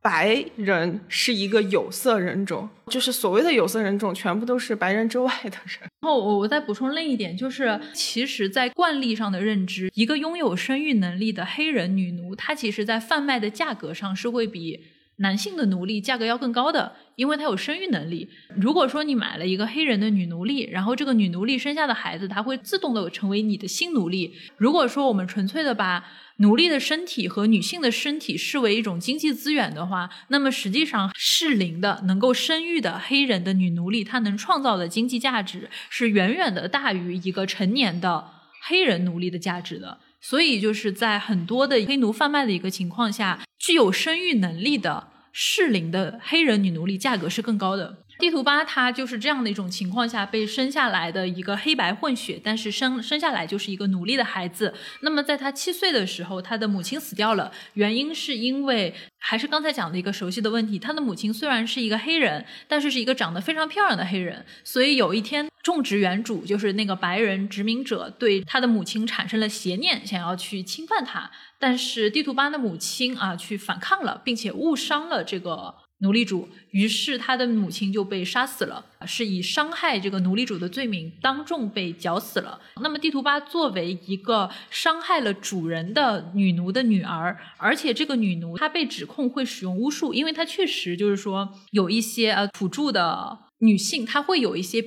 白人是一个有色人种，就是所谓的有色人种，全部都是白人之外的人。然后我我再补充另一点，就是其实，在惯例上的认知，一个拥有生育能力的黑人女奴，她其实在贩卖的价格上是会比男性的奴隶价格要更高的，因为他有生育能力。如果说你买了一个黑人的女奴隶，然后这个女奴隶生下的孩子，她会自动的成为你的新奴隶。如果说我们纯粹的把奴隶的身体和女性的身体视为一种经济资源的话，那么实际上适龄的能够生育的黑人的女奴隶，她能创造的经济价值是远远的大于一个成年的黑人奴隶的价值的。所以就是在很多的黑奴贩卖的一个情况下，具有生育能力的适龄的黑人女奴隶价格是更高的。地图巴他就是这样的一种情况下被生下来的一个黑白混血，但是生生下来就是一个奴隶的孩子。那么在他七岁的时候，他的母亲死掉了，原因是因为还是刚才讲的一个熟悉的问题，他的母亲虽然是一个黑人，但是是一个长得非常漂亮的黑人，所以有一天种植园主就是那个白人殖民者对他的母亲产生了邪念，想要去侵犯他，但是地图巴的母亲啊去反抗了，并且误伤了这个。奴隶主，于是他的母亲就被杀死了，是以伤害这个奴隶主的罪名当众被绞死了。那么地图巴作为一个伤害了主人的女奴的女儿，而且这个女奴她被指控会使用巫术，因为她确实就是说有一些呃土著的女性，她会有一些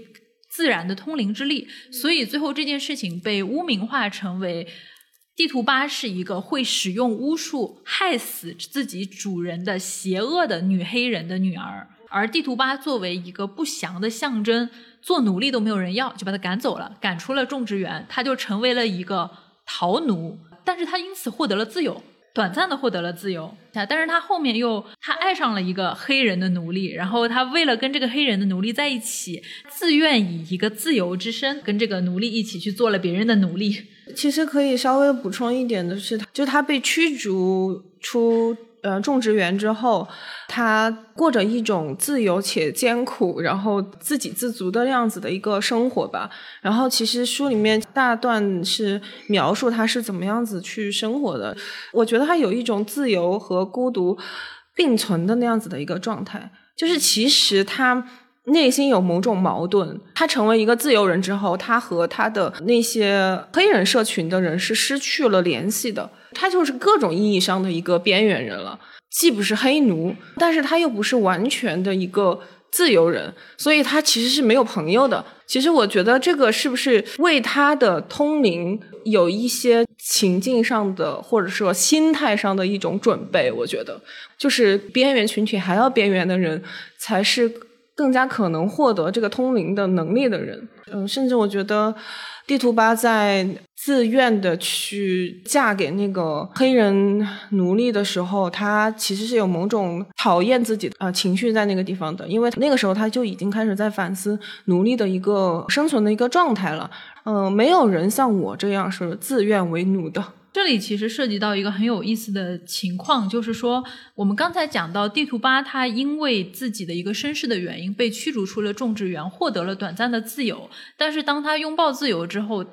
自然的通灵之力，所以最后这件事情被污名化成为。地图巴是一个会使用巫术害死自己主人的邪恶的女黑人的女儿，而地图巴作为一个不祥的象征，做奴隶都没有人要，就把他赶走了，赶出了种植园，他就成为了一个逃奴，但是他因此获得了自由。短暂的获得了自由，但是他后面又他爱上了一个黑人的奴隶，然后他为了跟这个黑人的奴隶在一起，自愿以一个自由之身跟这个奴隶一起去做了别人的奴隶。其实可以稍微补充一点的是，就他被驱逐出。呃，种植园之后，他过着一种自由且艰苦，然后自给自足的那样子的一个生活吧。然后，其实书里面大段是描述他是怎么样子去生活的。我觉得他有一种自由和孤独并存的那样子的一个状态，就是其实他内心有某种矛盾。他成为一个自由人之后，他和他的那些黑人社群的人是失去了联系的。他就是各种意义上的一个边缘人了，既不是黑奴，但是他又不是完全的一个自由人，所以他其实是没有朋友的。其实我觉得这个是不是为他的通灵有一些情境上的，或者说心态上的一种准备？我觉得，就是边缘群体还要边缘的人，才是更加可能获得这个通灵的能力的人。嗯，甚至我觉得。地图巴在自愿的去嫁给那个黑人奴隶的时候，他其实是有某种讨厌自己啊情绪在那个地方的，因为那个时候他就已经开始在反思奴隶的一个生存的一个状态了。嗯，没有人像我这样是自愿为奴的。这里其实涉及到一个很有意思的情况，就是说，我们刚才讲到地图八，他因为自己的一个身世的原因被驱逐出了种植园，获得了短暂的自由。但是当他拥抱自由之后，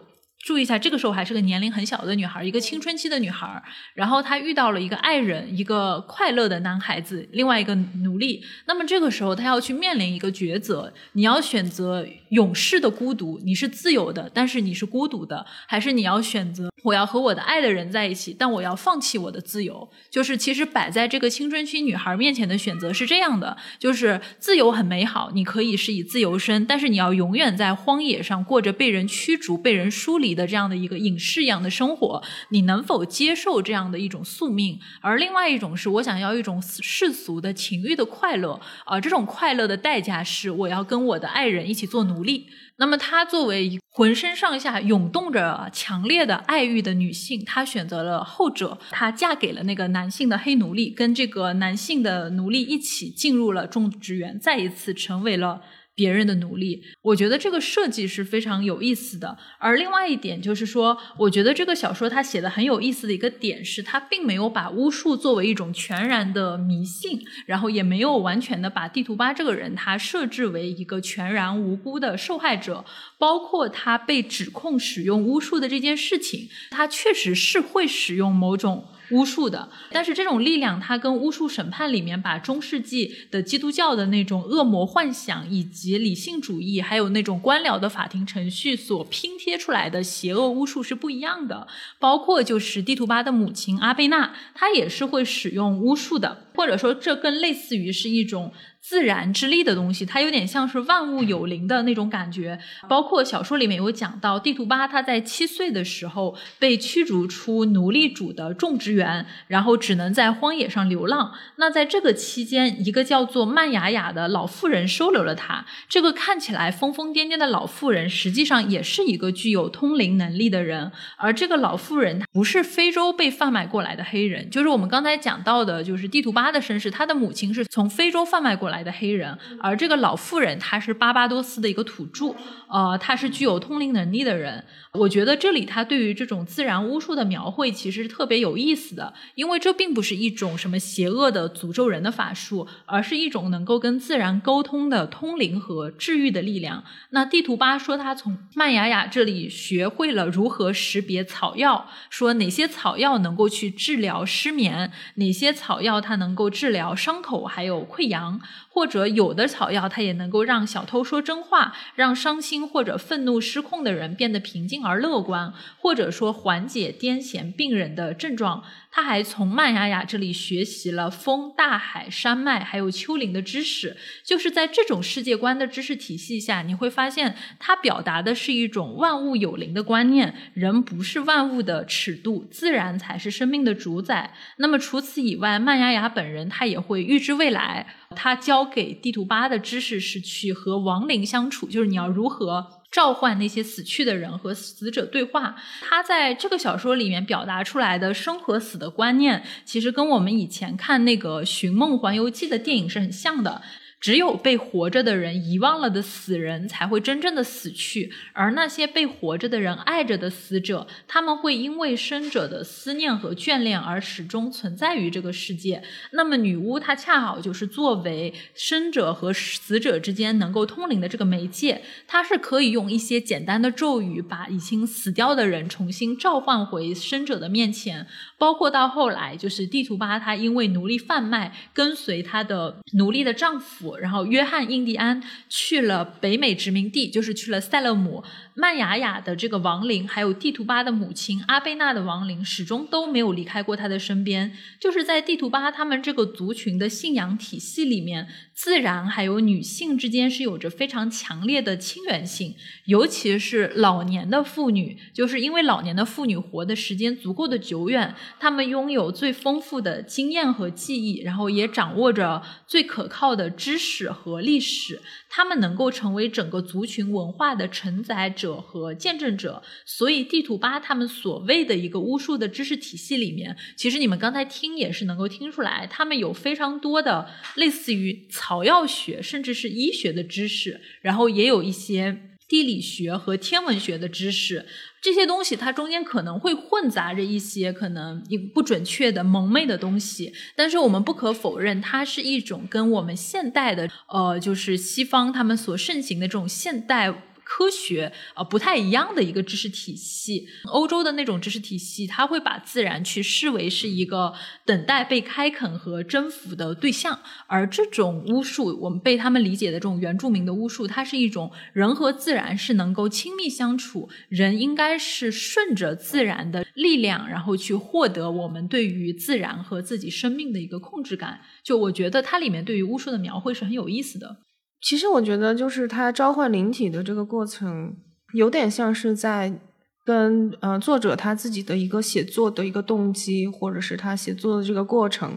注意一下，这个时候还是个年龄很小的女孩，一个青春期的女孩。然后她遇到了一个爱人，一个快乐的男孩子，另外一个奴隶。那么这个时候，她要去面临一个抉择：你要选择永世的孤独，你是自由的，但是你是孤独的；还是你要选择我要和我的爱的人在一起，但我要放弃我的自由？就是其实摆在这个青春期女孩面前的选择是这样的：就是自由很美好，你可以是以自由身，但是你要永远在荒野上过着被人驱逐、被人疏离。的这样的一个隐士一样的生活，你能否接受这样的一种宿命？而另外一种是我想要一种世俗的情欲的快乐，而这种快乐的代价是我要跟我的爱人一起做奴隶。那么她作为浑身上下涌动着强烈的爱欲的女性，她选择了后者，她嫁给了那个男性的黑奴隶，跟这个男性的奴隶一起进入了种植园，再一次成为了。别人的努力，我觉得这个设计是非常有意思的。而另外一点就是说，我觉得这个小说它写的很有意思的一个点是，它并没有把巫术作为一种全然的迷信，然后也没有完全的把地图巴这个人他设置为一个全然无辜的受害者，包括他被指控使用巫术的这件事情，他确实是会使用某种。巫术的，但是这种力量，它跟巫术审判里面把中世纪的基督教的那种恶魔幻想，以及理性主义，还有那种官僚的法庭程序所拼贴出来的邪恶巫术是不一样的。包括就是地图巴的母亲阿贝娜，她也是会使用巫术的，或者说这更类似于是一种。自然之力的东西，它有点像是万物有灵的那种感觉。包括小说里面有讲到，地图巴他在七岁的时候被驱逐出奴隶主的种植园，然后只能在荒野上流浪。那在这个期间，一个叫做曼雅雅的老妇人收留了他。这个看起来疯疯癫癫的老妇人，实际上也是一个具有通灵能力的人。而这个老妇人不是非洲被贩卖过来的黑人，就是我们刚才讲到的，就是地图巴的身世，他的母亲是从非洲贩卖过来。来的黑人，而这个老妇人她是巴巴多斯的一个土著，呃，她是具有通灵能力的人。我觉得这里他对于这种自然巫术的描绘其实特别有意思的，因为这并不是一种什么邪恶的诅咒人的法术，而是一种能够跟自然沟通的通灵和治愈的力量。那地图巴说他从曼雅雅这里学会了如何识别草药，说哪些草药能够去治疗失眠，哪些草药它能够治疗伤口还有溃疡。或者有的草药，它也能够让小偷说真话，让伤心或者愤怒失控的人变得平静而乐观，或者说缓解癫痫病人的症状。他还从曼雅雅这里学习了风、大海、山脉还有丘陵的知识。就是在这种世界观的知识体系下，你会发现它表达的是一种万物有灵的观念，人不是万物的尺度，自然才是生命的主宰。那么除此以外，曼雅雅本人他也会预知未来。他教给地图八的知识是去和亡灵相处，就是你要如何召唤那些死去的人和死者对话。他在这个小说里面表达出来的生和死的观念，其实跟我们以前看那个《寻梦环游记》的电影是很像的。只有被活着的人遗忘了的死人才会真正的死去，而那些被活着的人爱着的死者，他们会因为生者的思念和眷恋而始终存在于这个世界。那么女巫她恰好就是作为生者和死者之间能够通灵的这个媒介，她是可以用一些简单的咒语把已经死掉的人重新召唤回生者的面前。包括到后来，就是地图巴他因为奴隶贩卖跟随他的奴隶的丈夫。然后，约翰·印第安去了北美殖民地，就是去了塞勒姆。曼雅雅的这个亡灵，还有地图巴的母亲阿贝娜的亡灵，始终都没有离开过他的身边。就是在地图巴他们这个族群的信仰体系里面，自然还有女性之间是有着非常强烈的亲缘性，尤其是老年的妇女，就是因为老年的妇女活的时间足够的久远，她们拥有最丰富的经验和记忆，然后也掌握着最可靠的知识和历史。他们能够成为整个族群文化的承载者者和见证者，所以地图巴他们所谓的一个巫术的知识体系里面，其实你们刚才听也是能够听出来，他们有非常多的类似于草药学甚至是医学的知识，然后也有一些。地理学和天文学的知识，这些东西它中间可能会混杂着一些可能不准确的蒙昧的东西，但是我们不可否认，它是一种跟我们现代的呃，就是西方他们所盛行的这种现代。科学啊，不太一样的一个知识体系。欧洲的那种知识体系，它会把自然去视为是一个等待被开垦和征服的对象。而这种巫术，我们被他们理解的这种原住民的巫术，它是一种人和自然是能够亲密相处，人应该是顺着自然的力量，然后去获得我们对于自然和自己生命的一个控制感。就我觉得它里面对于巫术的描绘是很有意思的。其实我觉得，就是他召唤灵体的这个过程，有点像是在跟呃作者他自己的一个写作的一个动机，或者是他写作的这个过程，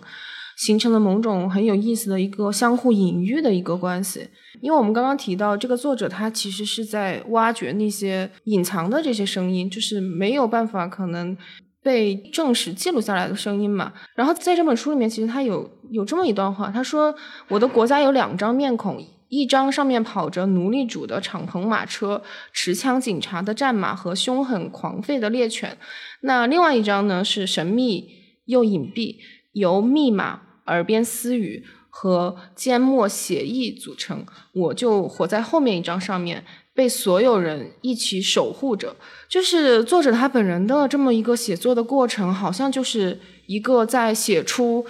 形成了某种很有意思的一个相互隐喻的一个关系。因为我们刚刚提到，这个作者他其实是在挖掘那些隐藏的这些声音，就是没有办法可能被正史记录下来的声音嘛。然后在这本书里面，其实他有有这么一段话，他说：“我的国家有两张面孔。”一张上面跑着奴隶主的敞篷马车、持枪警察的战马和凶狠狂吠的猎犬，那另外一张呢是神秘又隐蔽，由密码、耳边私语和缄默协议组成。我就活在后面一张上面，被所有人一起守护着。就是作者他本人的这么一个写作的过程，好像就是一个在写出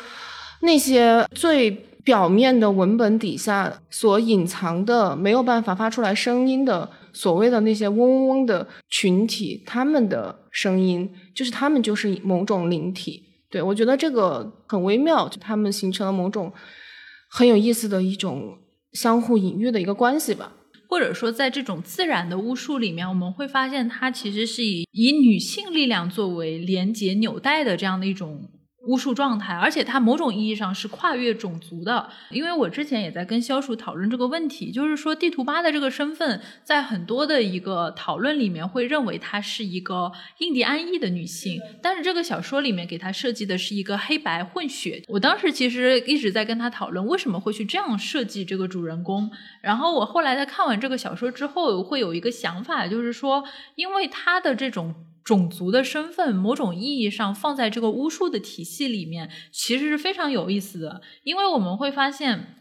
那些最。表面的文本底下所隐藏的没有办法发出来声音的所谓的那些嗡嗡嗡的群体，他们的声音就是他们就是某种灵体。对我觉得这个很微妙，就他们形成了某种很有意思的一种相互隐喻的一个关系吧。或者说，在这种自然的巫术里面，我们会发现它其实是以以女性力量作为连接纽带的这样的一种。巫术状态，而且它某种意义上是跨越种族的。因为我之前也在跟肖叔讨论这个问题，就是说地图巴的这个身份，在很多的一个讨论里面会认为她是一个印第安裔的女性，但是这个小说里面给她设计的是一个黑白混血。我当时其实一直在跟他讨论为什么会去这样设计这个主人公，然后我后来在看完这个小说之后，会有一个想法，就是说，因为他的这种。种族的身份，某种意义上放在这个巫术的体系里面，其实是非常有意思的，因为我们会发现。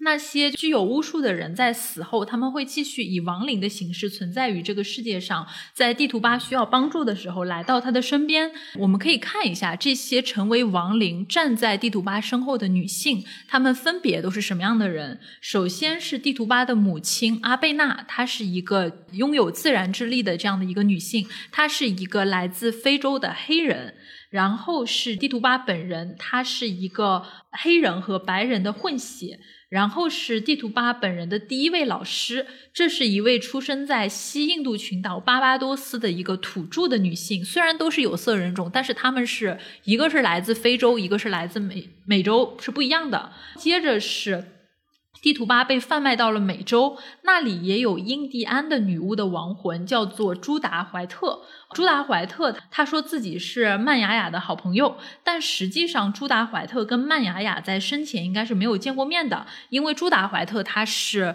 那些具有巫术的人在死后，他们会继续以亡灵的形式存在于这个世界上。在地图巴需要帮助的时候，来到他的身边。我们可以看一下这些成为亡灵站在地图巴身后的女性，她们分别都是什么样的人？首先是地图巴的母亲阿贝娜，她是一个拥有自然之力的这样的一个女性，她是一个来自非洲的黑人。然后是地图巴本人，他是一个黑人和白人的混血。然后是地图巴本人的第一位老师，这是一位出生在西印度群岛巴巴多斯的一个土著的女性。虽然都是有色人种，但是他们是一个是来自非洲，一个是来自美美洲，是不一样的。接着是。地图巴被贩卖到了美洲，那里也有印第安的女巫的亡魂，叫做朱达怀特。朱达怀特他说自己是曼雅雅的好朋友，但实际上朱达怀特跟曼雅雅在生前应该是没有见过面的，因为朱达怀特他是。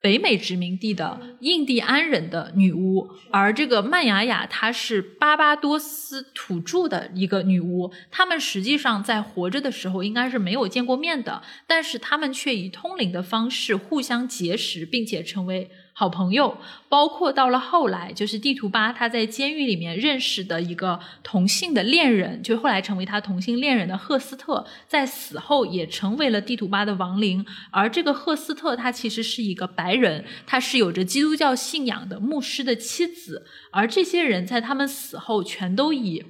北美殖民地的印第安人的女巫，而这个曼雅雅她是巴巴多斯土著的一个女巫。他们实际上在活着的时候应该是没有见过面的，但是他们却以通灵的方式互相结识，并且成为。好朋友，包括到了后来，就是地图巴他在监狱里面认识的一个同性的恋人，就后来成为他同性恋人的赫斯特，在死后也成为了地图巴的亡灵。而这个赫斯特他其实是一个白人，他是有着基督教信仰的牧师的妻子，而这些人在他们死后全都以。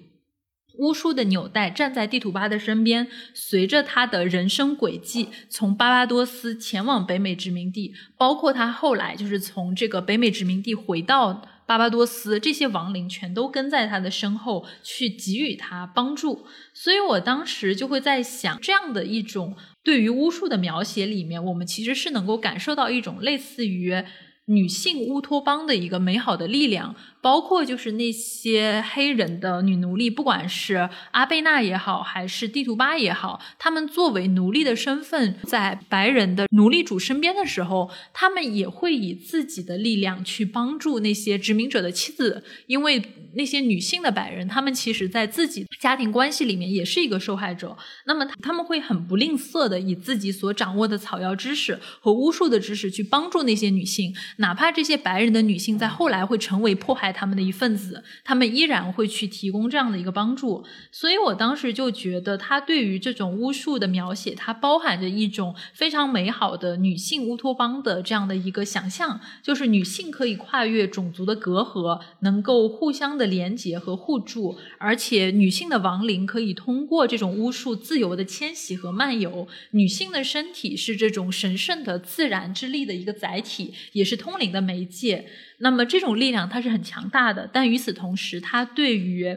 巫术的纽带站在地图巴的身边，随着他的人生轨迹，从巴巴多斯前往北美殖民地，包括他后来就是从这个北美殖民地回到巴巴多斯，这些亡灵全都跟在他的身后去给予他帮助。所以我当时就会在想，这样的一种对于巫术的描写里面，我们其实是能够感受到一种类似于女性乌托邦的一个美好的力量。包括就是那些黑人的女奴隶，不管是阿贝娜也好，还是地图巴也好，他们作为奴隶的身份，在白人的奴隶主身边的时候，他们也会以自己的力量去帮助那些殖民者的妻子，因为那些女性的白人，他们其实在自己家庭关系里面也是一个受害者，那么他们会很不吝啬的以自己所掌握的草药知识和巫术的知识去帮助那些女性，哪怕这些白人的女性在后来会成为迫害。他们的一份子，他们依然会去提供这样的一个帮助，所以我当时就觉得，他对于这种巫术的描写，它包含着一种非常美好的女性乌托邦的这样的一个想象，就是女性可以跨越种族的隔阂，能够互相的连结和互助，而且女性的亡灵可以通过这种巫术自由的迁徙和漫游，女性的身体是这种神圣的自然之力的一个载体，也是通灵的媒介。那么这种力量它是很强大的，但与此同时，它对于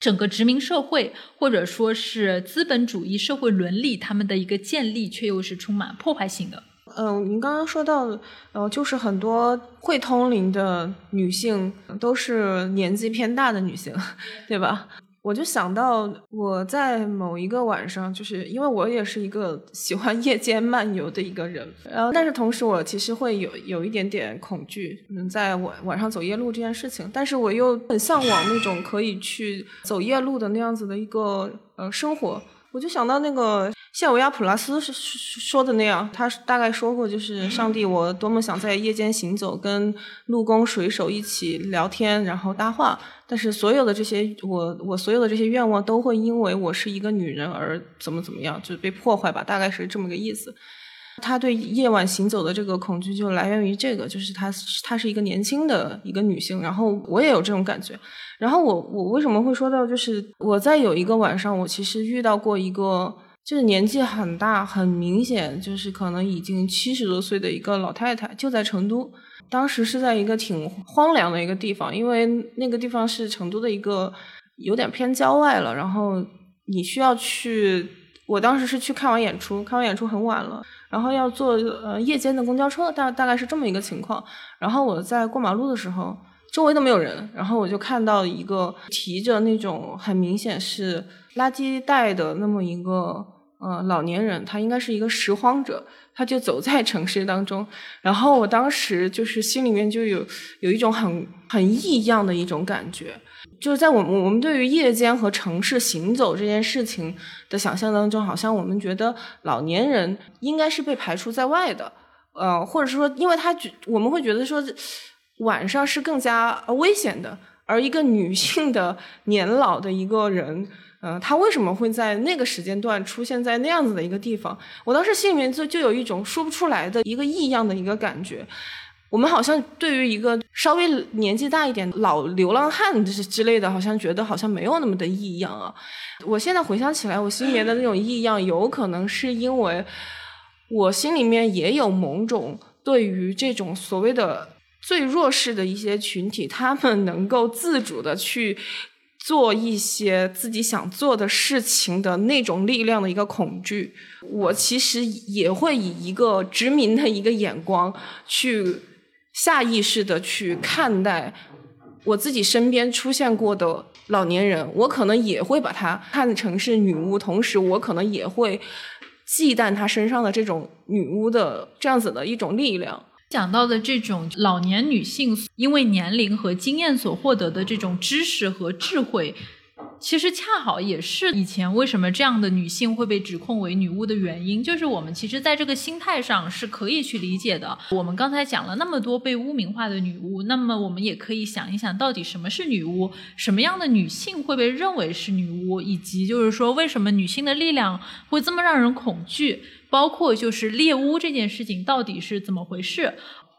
整个殖民社会或者说是资本主义社会伦理他们的一个建立，却又是充满破坏性的。嗯，您刚刚说到，呃，就是很多会通灵的女性都是年纪偏大的女性，对吧？我就想到我在某一个晚上，就是因为我也是一个喜欢夜间漫游的一个人，然后但是同时我其实会有有一点点恐惧，嗯，在晚晚上走夜路这件事情，但是我又很向往那种可以去走夜路的那样子的一个呃生活，我就想到那个。夏维亚普拉斯说的那样，他大概说过，就是上帝，我多么想在夜间行走，跟陆工水手一起聊天，然后搭话。但是所有的这些，我我所有的这些愿望都会因为我是一个女人而怎么怎么样，就是被破坏吧，大概是这么个意思。他对夜晚行走的这个恐惧就来源于这个，就是她她是一个年轻的一个女性，然后我也有这种感觉。然后我我为什么会说到，就是我在有一个晚上，我其实遇到过一个。就是年纪很大，很明显就是可能已经七十多岁的一个老太太，就在成都。当时是在一个挺荒凉的一个地方，因为那个地方是成都的一个有点偏郊外了，然后你需要去，我当时是去看完演出，看完演出很晚了，然后要坐呃夜间的公交车，大大概是这么一个情况。然后我在过马路的时候，周围都没有人，然后我就看到一个提着那种很明显是垃圾袋的那么一个呃老年人，他应该是一个拾荒者，他就走在城市当中。然后我当时就是心里面就有有一种很很异样的一种感觉。就是在我们我们对于夜间和城市行走这件事情的想象当中，好像我们觉得老年人应该是被排除在外的，呃，或者是说，因为他觉我们会觉得说晚上是更加危险的，而一个女性的年老的一个人，嗯，他为什么会在那个时间段出现在那样子的一个地方？我当时心里面就就有一种说不出来的一个异样的一个感觉。我们好像对于一个稍微年纪大一点老流浪汉之之类的，好像觉得好像没有那么的异样啊。我现在回想起来，我心里面的那种异样，有可能是因为我心里面也有某种对于这种所谓的最弱势的一些群体，他们能够自主的去做一些自己想做的事情的那种力量的一个恐惧。我其实也会以一个殖民的一个眼光去。下意识的去看待我自己身边出现过的老年人，我可能也会把他看成是女巫，同时我可能也会忌惮他身上的这种女巫的这样子的一种力量。讲到的这种老年女性，因为年龄和经验所获得的这种知识和智慧。其实恰好也是以前为什么这样的女性会被指控为女巫的原因，就是我们其实在这个心态上是可以去理解的。我们刚才讲了那么多被污名化的女巫，那么我们也可以想一想到底什么是女巫，什么样的女性会被认为是女巫，以及就是说为什么女性的力量会这么让人恐惧，包括就是猎巫这件事情到底是怎么回事。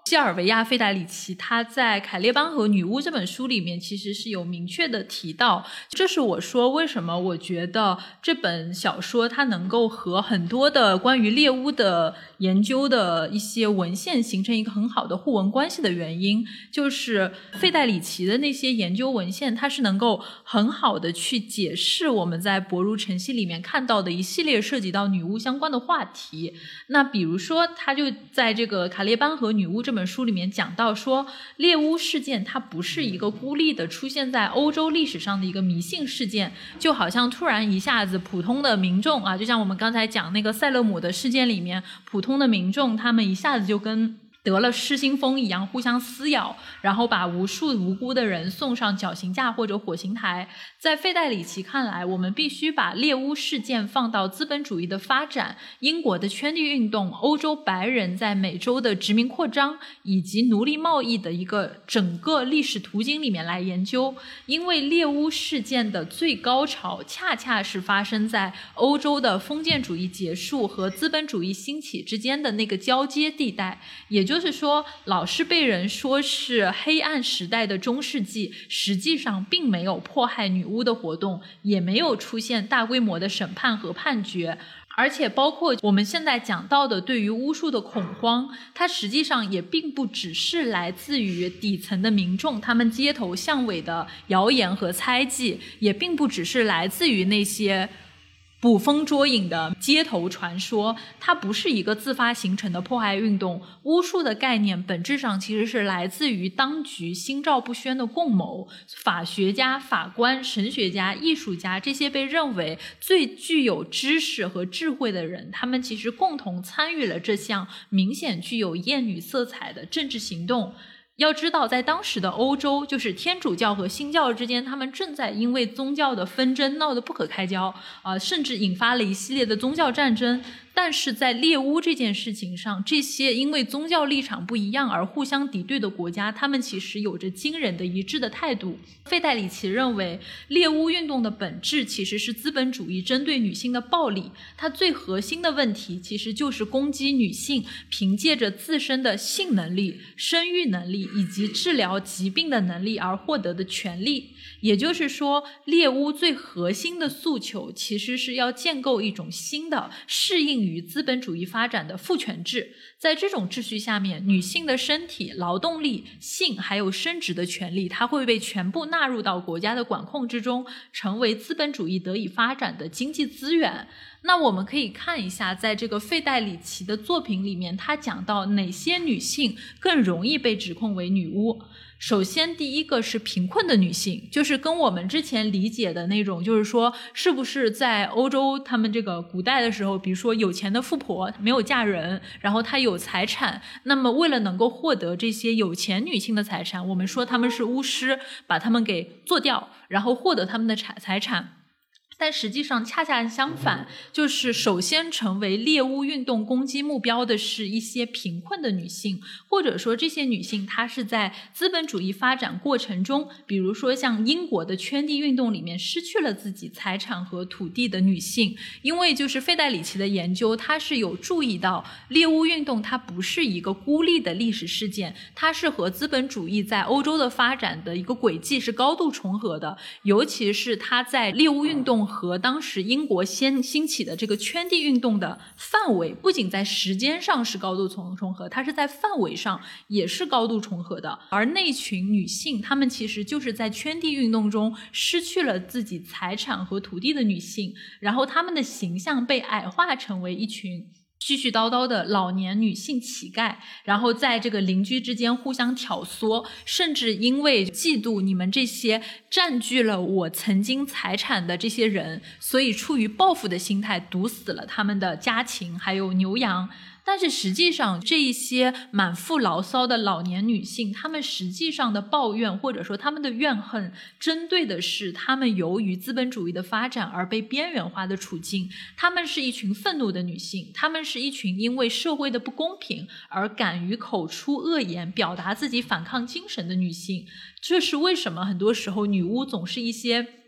西尔维亚·费代里奇，他在《凯列邦和女巫》这本书里面，其实是有明确的提到，这是我说为什么我觉得这本小说它能够和很多的关于猎巫的研究的一些文献形成一个很好的互文关系的原因，就是费代里奇的那些研究文献，它是能够很好的去解释我们在《薄如晨曦》里面看到的一系列涉及到女巫相关的话题。那比如说，他就在这个《卡列邦和女巫》这本本书里面讲到说，猎巫事件它不是一个孤立的出现在欧洲历史上的一个迷信事件，就好像突然一下子普通的民众啊，就像我们刚才讲那个塞勒姆的事件里面，普通的民众他们一下子就跟。得了失心疯一样互相撕咬，然后把无数无辜的人送上绞刑架或者火刑台。在费代里奇看来，我们必须把猎巫事件放到资本主义的发展、英国的圈地运动、欧洲白人在美洲的殖民扩张以及奴隶贸易的一个整个历史图景里面来研究。因为猎巫事件的最高潮恰恰是发生在欧洲的封建主义结束和资本主义兴起之间的那个交接地带，也。就就是说，老是被人说是黑暗时代的中世纪，实际上并没有迫害女巫的活动，也没有出现大规模的审判和判决，而且包括我们现在讲到的对于巫术的恐慌，它实际上也并不只是来自于底层的民众，他们街头巷尾的谣言和猜忌，也并不只是来自于那些。捕风捉影的街头传说，它不是一个自发形成的破坏运动。巫术的概念本质上其实是来自于当局心照不宣的共谋。法学家、法官、神学家、艺术家这些被认为最具有知识和智慧的人，他们其实共同参与了这项明显具有厌女色彩的政治行动。要知道，在当时的欧洲，就是天主教和新教之间，他们正在因为宗教的纷争闹得不可开交啊，甚至引发了一系列的宗教战争。但是在猎巫这件事情上，这些因为宗教立场不一样而互相敌对的国家，他们其实有着惊人的一致的态度。费代里奇认为，猎巫运动的本质其实是资本主义针对女性的暴力，它最核心的问题其实就是攻击女性凭借着自身的性能力、生育能力以及治疗疾病的能力而获得的权利。也就是说，猎巫最核心的诉求其实是要建构一种新的适应。于资本主义发展的父权制。在这种秩序下面，女性的身体、劳动力、性还有生殖的权利，它会被全部纳入到国家的管控之中，成为资本主义得以发展的经济资源。那我们可以看一下，在这个费代里奇的作品里面，他讲到哪些女性更容易被指控为女巫。首先，第一个是贫困的女性，就是跟我们之前理解的那种，就是说，是不是在欧洲他们这个古代的时候，比如说有钱的富婆没有嫁人，然后她有财产，那么为了能够获得这些有钱女性的财产，我们说他们是巫师，把他们给做掉，然后获得他们的财财产。但实际上恰恰相反，就是首先成为猎巫运动攻击目标的是一些贫困的女性，或者说这些女性她是在资本主义发展过程中，比如说像英国的圈地运动里面失去了自己财产和土地的女性。因为就是费代里奇的研究，他是有注意到猎巫运动它不是一个孤立的历史事件，它是和资本主义在欧洲的发展的一个轨迹是高度重合的，尤其是它在猎巫运动。和当时英国先兴起的这个圈地运动的范围，不仅在时间上是高度重重合，它是在范围上也是高度重合的。而那群女性，她们其实就是在圈地运动中失去了自己财产和土地的女性，然后她们的形象被矮化成为一群。絮絮叨叨的老年女性乞丐，然后在这个邻居之间互相挑唆，甚至因为嫉妒你们这些占据了我曾经财产的这些人，所以出于报复的心态，毒死了他们的家禽还有牛羊。但是实际上，这一些满腹牢骚的老年女性，她们实际上的抱怨或者说她们的怨恨，针对的是她们由于资本主义的发展而被边缘化的处境。她们是一群愤怒的女性，她们是一群因为社会的不公平而敢于口出恶言、表达自己反抗精神的女性。这是为什么？很多时候，女巫总是一些。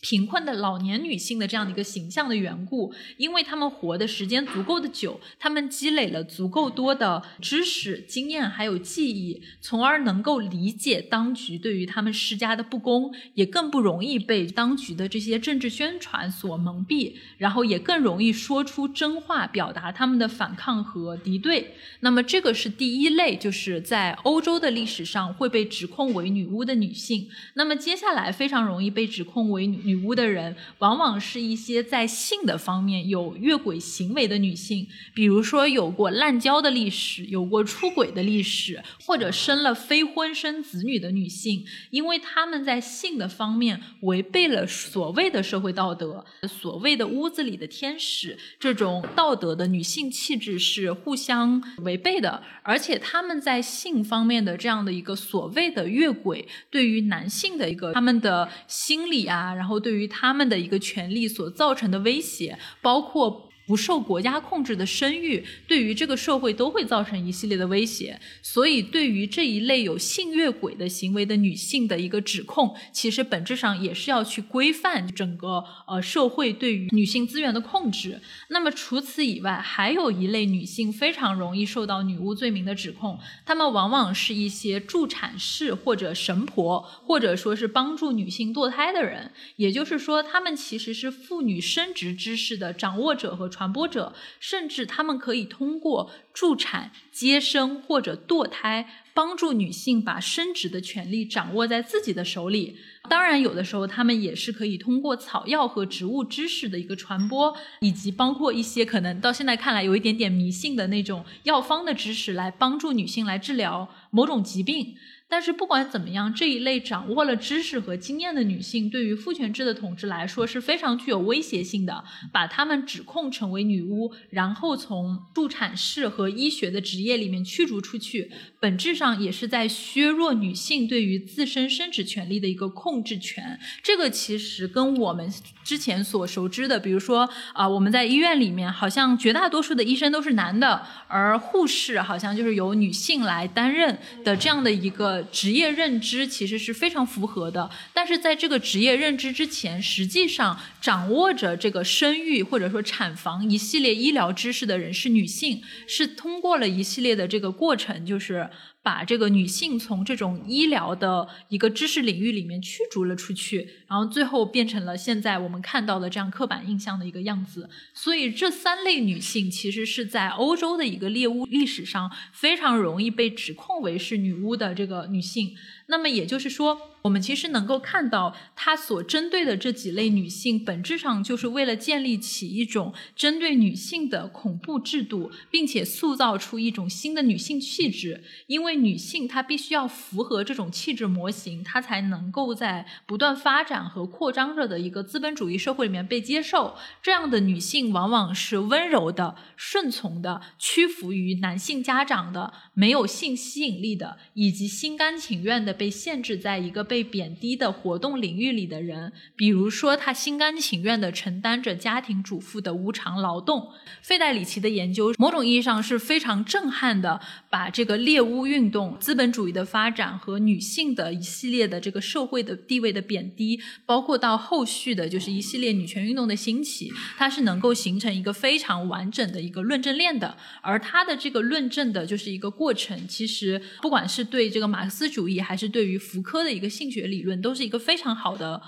贫困的老年女性的这样的一个形象的缘故，因为她们活的时间足够的久，她们积累了足够多的知识、经验还有记忆，从而能够理解当局对于他们施加的不公，也更不容易被当局的这些政治宣传所蒙蔽，然后也更容易说出真话，表达他们的反抗和敌对。那么，这个是第一类，就是在欧洲的历史上会被指控为女巫的女性。那么，接下来非常容易被指控为女。女巫的人往往是一些在性的方面有越轨行为的女性，比如说有过滥交的历史，有过出轨的历史，或者生了非婚生子女的女性，因为她们在性的方面违背了所谓的社会道德，所谓的屋子里的天使这种道德的女性气质是互相违背的，而且她们在性方面的这样的一个所谓的越轨，对于男性的一个他们的心理啊，然后。对于他们的一个权利所造成的威胁，包括。不受国家控制的生育，对于这个社会都会造成一系列的威胁。所以，对于这一类有性越轨的行为的女性的一个指控，其实本质上也是要去规范整个呃社会对于女性资源的控制。那么，除此以外，还有一类女性非常容易受到女巫罪名的指控，她们往往是一些助产士或者神婆，或者说是帮助女性堕胎的人。也就是说，她们其实是妇女生殖知识的掌握者和。传播者，甚至他们可以通过助产、接生或者堕胎，帮助女性把生殖的权利掌握在自己的手里。当然，有的时候他们也是可以通过草药和植物知识的一个传播，以及包括一些可能到现在看来有一点点迷信的那种药方的知识，来帮助女性来治疗某种疾病。但是不管怎么样，这一类掌握了知识和经验的女性，对于父权制的统治来说是非常具有威胁性的。把她们指控成为女巫，然后从助产士和医学的职业里面驱逐出去，本质上也是在削弱女性对于自身生殖权利的一个控制权。这个其实跟我们之前所熟知的，比如说啊，我们在医院里面，好像绝大多数的医生都是男的，而护士好像就是由女性来担任的这样的一个。职业认知其实是非常符合的，但是在这个职业认知之前，实际上掌握着这个生育或者说产房一系列医疗知识的人是女性，是通过了一系列的这个过程，就是。把这个女性从这种医疗的一个知识领域里面驱逐了出去，然后最后变成了现在我们看到的这样刻板印象的一个样子。所以这三类女性其实是在欧洲的一个猎巫历史上非常容易被指控为是女巫的这个女性。那么也就是说，我们其实能够看到，它所针对的这几类女性，本质上就是为了建立起一种针对女性的恐怖制度，并且塑造出一种新的女性气质。因为女性她必须要符合这种气质模型，她才能够在不断发展和扩张着的一个资本主义社会里面被接受。这样的女性往往是温柔的、顺从的、屈服于男性家长的、没有性吸引力的，以及心甘情愿的。被限制在一个被贬低的活动领域里的人，比如说他心甘情愿地承担着家庭主妇的无偿劳动。费代里奇的研究，某种意义上是非常震撼的，把这个猎巫运动、资本主义的发展和女性的一系列的这个社会的地位的贬低，包括到后续的就是一系列女权运动的兴起，它是能够形成一个非常完整的一个论证链的。而它的这个论证的就是一个过程，其实不管是对这个马克思主义还是对于福柯的一个性学理论，都是一个非常好的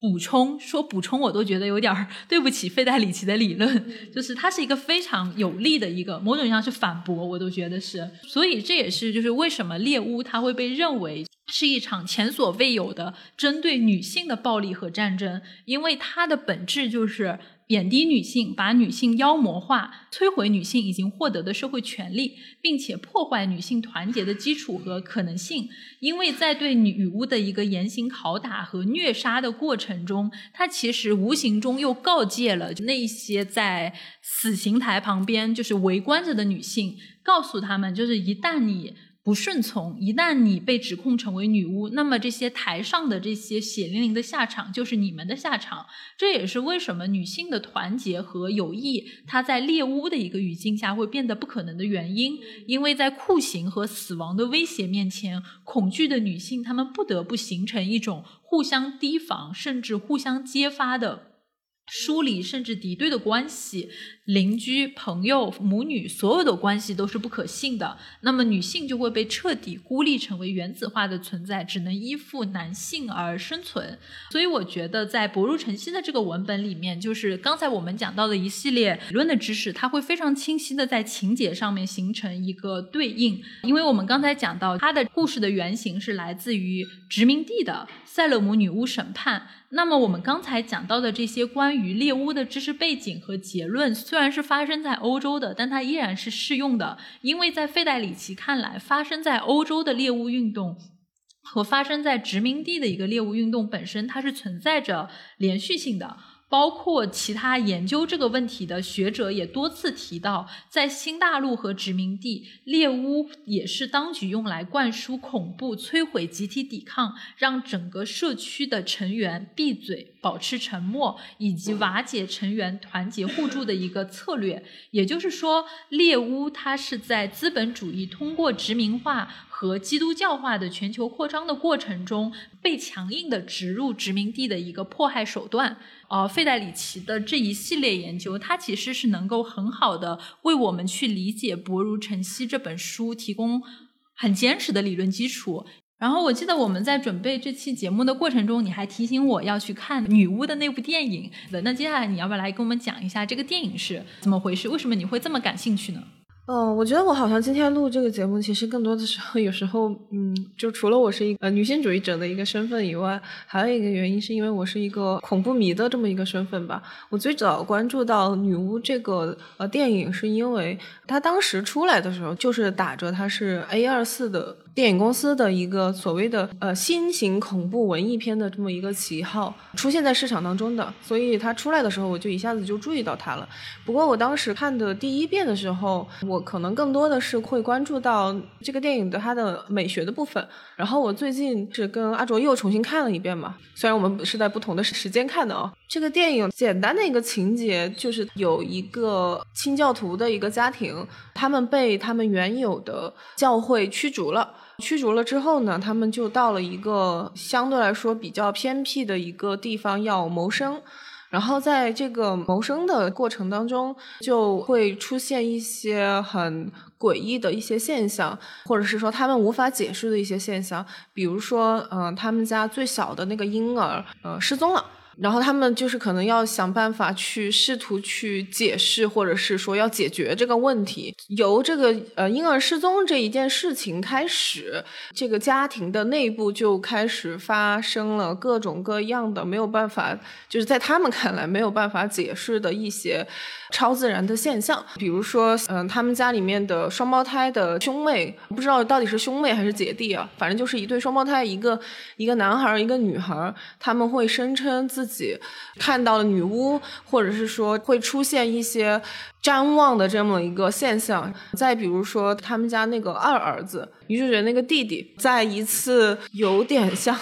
补充。说补充，我都觉得有点对不起费代里奇的理论，就是它是一个非常有力的一个，某种意义上是反驳，我都觉得是。所以这也是就是为什么猎巫它会被认为是一场前所未有的针对女性的暴力和战争，因为它的本质就是。贬低女性，把女性妖魔化，摧毁女性已经获得的社会权利，并且破坏女性团结的基础和可能性。因为在对女巫的一个严刑拷打和虐杀的过程中，它其实无形中又告诫了那些在死刑台旁边就是围观着的女性，告诉他们，就是一旦你。不顺从，一旦你被指控成为女巫，那么这些台上的这些血淋淋的下场就是你们的下场。这也是为什么女性的团结和友谊，它在猎巫的一个语境下会变得不可能的原因。因为在酷刑和死亡的威胁面前，恐惧的女性她们不得不形成一种互相提防，甚至互相揭发的。疏离甚至敌对的关系，邻居、朋友、母女，所有的关系都是不可信的。那么女性就会被彻底孤立，成为原子化的存在，只能依附男性而生存。所以，我觉得在薄如晨曦的这个文本里面，就是刚才我们讲到的一系列理论的知识，它会非常清晰的在情节上面形成一个对应。因为我们刚才讲到，它的故事的原型是来自于殖民地的塞勒姆女巫审判。那么我们刚才讲到的这些关于猎巫的知识背景和结论，虽然是发生在欧洲的，但它依然是适用的，因为在费代里奇看来，发生在欧洲的猎物运动和发生在殖民地的一个猎物运动本身，它是存在着连续性的。包括其他研究这个问题的学者也多次提到，在新大陆和殖民地，猎巫也是当局用来灌输恐怖、摧毁集体抵抗、让整个社区的成员闭嘴、保持沉默，以及瓦解成员团结互助的一个策略。也就是说，猎巫它是在资本主义通过殖民化。和基督教化的全球扩张的过程中，被强硬的植入殖民地的一个迫害手段。呃，费代里奇的这一系列研究，它其实是能够很好的为我们去理解《薄如晨曦》这本书提供很坚实的理论基础。然后，我记得我们在准备这期节目的过程中，你还提醒我要去看女巫的那部电影。那接下来你要不要来跟我们讲一下这个电影是怎么回事？为什么你会这么感兴趣呢？嗯，我觉得我好像今天录这个节目，其实更多的时候，有时候，嗯，就除了我是一个女性主义者的一个身份以外，还有一个原因是因为我是一个恐怖迷的这么一个身份吧。我最早关注到女巫这个呃电影，是因为它当时出来的时候，就是打着它是 A 二四的。电影公司的一个所谓的呃新型恐怖文艺片的这么一个旗号出现在市场当中的，所以它出来的时候我就一下子就注意到它了。不过我当时看的第一遍的时候，我可能更多的是会关注到这个电影的它的美学的部分。然后我最近是跟阿卓又重新看了一遍嘛，虽然我们是在不同的时间看的哦。这个电影简单的一个情节就是有一个清教徒的一个家庭，他们被他们原有的教会驱逐了。驱逐了之后呢，他们就到了一个相对来说比较偏僻的一个地方要谋生。然后在这个谋生的过程当中，就会出现一些很诡异的一些现象，或者是说他们无法解释的一些现象，比如说，嗯，他们家最小的那个婴儿，呃，失踪了。然后他们就是可能要想办法去试图去解释，或者是说要解决这个问题。由这个呃婴儿失踪这一件事情开始，这个家庭的内部就开始发生了各种各样的没有办法，就是在他们看来没有办法解释的一些。超自然的现象，比如说，嗯，他们家里面的双胞胎的兄妹，不知道到底是兄妹还是姐弟啊，反正就是一对双胞胎，一个一个男孩，一个女孩，他们会声称自己看到了女巫，或者是说会出现一些。瞻望的这么一个现象，再比如说他们家那个二儿子，女主角那个弟弟，在一次有点像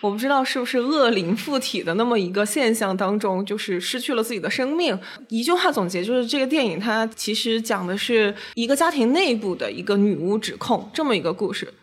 我不知道是不是恶灵附体的那么一个现象当中，就是失去了自己的生命。一句话总结，就是这个电影它其实讲的是一个家庭内部的一个女巫指控这么一个故事。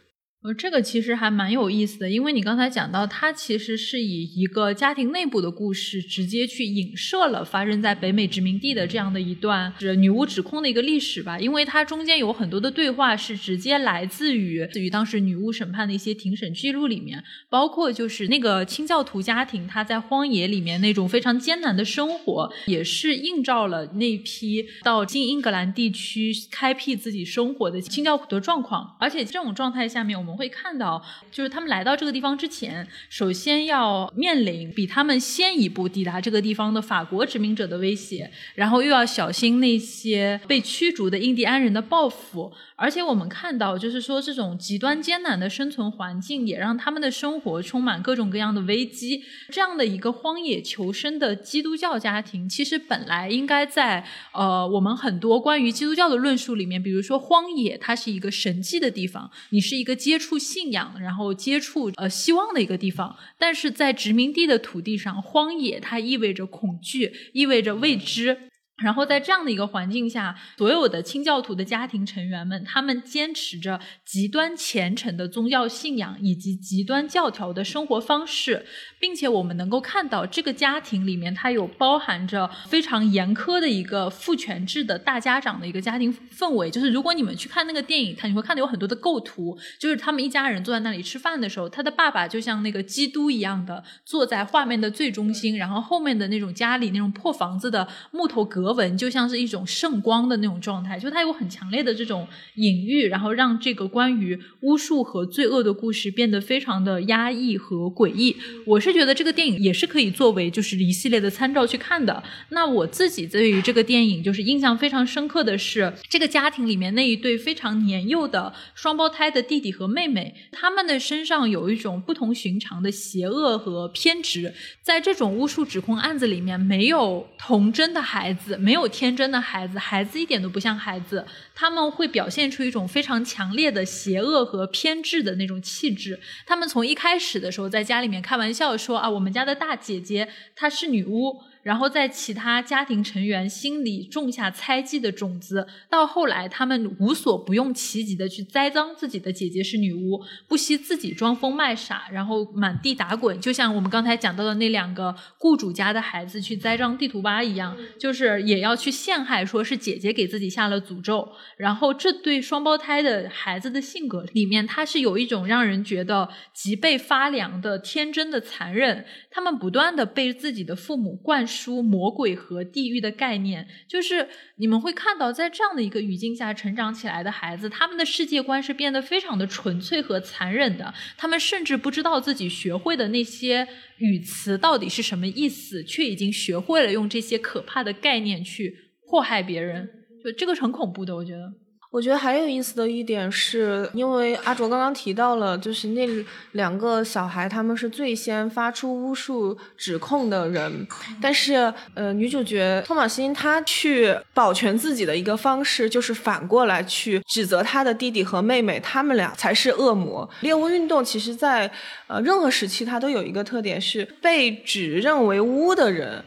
呃，这个其实还蛮有意思的，因为你刚才讲到，它其实是以一个家庭内部的故事，直接去影射了发生在北美殖民地的这样的一段是女巫指控的一个历史吧。因为它中间有很多的对话是直接来自于自于当时女巫审判的一些庭审记录里面，包括就是那个清教徒家庭他在荒野里面那种非常艰难的生活，也是映照了那批到新英格兰地区开辟自己生活的清教徒的状况。而且这种状态下面，我们。会看到，就是他们来到这个地方之前，首先要面临比他们先一步抵达这个地方的法国殖民者的威胁，然后又要小心那些被驱逐的印第安人的报复。而且我们看到，就是说这种极端艰难的生存环境，也让他们的生活充满各种各样的危机。这样的一个荒野求生的基督教家庭，其实本来应该在呃我们很多关于基督教的论述里面，比如说荒野，它是一个神迹的地方，你是一个接触信仰，然后接触呃希望的一个地方。但是在殖民地的土地上，荒野它意味着恐惧，意味着未知。然后在这样的一个环境下，所有的清教徒的家庭成员们，他们坚持着极端虔诚的宗教信仰以及极端教条的生活方式，并且我们能够看到这个家庭里面，它有包含着非常严苛的一个父权制的大家长的一个家庭氛围。就是如果你们去看那个电影，它你会看到有很多的构图，就是他们一家人坐在那里吃饭的时候，他的爸爸就像那个基督一样的坐在画面的最中心，然后后面的那种家里那种破房子的木头格。格纹就像是一种圣光的那种状态，就它有很强烈的这种隐喻，然后让这个关于巫术和罪恶的故事变得非常的压抑和诡异。我是觉得这个电影也是可以作为就是一系列的参照去看的。那我自己对于这个电影就是印象非常深刻的是，这个家庭里面那一对非常年幼的双胞胎的弟弟和妹妹，他们的身上有一种不同寻常的邪恶和偏执。在这种巫术指控案子里面，没有童真的孩子。没有天真的孩子，孩子一点都不像孩子，他们会表现出一种非常强烈的邪恶和偏执的那种气质。他们从一开始的时候在家里面开玩笑说啊，我们家的大姐姐她是女巫。然后在其他家庭成员心里种下猜忌的种子，到后来他们无所不用其极的去栽赃自己的姐姐是女巫，不惜自己装疯卖傻，然后满地打滚，就像我们刚才讲到的那两个雇主家的孩子去栽赃地图吧一样，就是也要去陷害，说是姐姐给自己下了诅咒。然后这对双胞胎的孩子的性格里面，他是有一种让人觉得脊背发凉的天真的残忍，他们不断的被自己的父母灌输。书魔鬼和地狱的概念，就是你们会看到，在这样的一个语境下成长起来的孩子，他们的世界观是变得非常的纯粹和残忍的。他们甚至不知道自己学会的那些语词到底是什么意思，却已经学会了用这些可怕的概念去祸害别人。就这个很恐怖的，我觉得。我觉得还有意思的一点是，因为阿卓刚刚提到了，就是那两个小孩，他们是最先发出巫术指控的人，但是呃，女主角托马辛她去保全自己的一个方式，就是反过来去指责她的弟弟和妹妹，他们俩才是恶魔。猎巫运动其实，在呃任何时期，它都有一个特点是被指认为巫的人。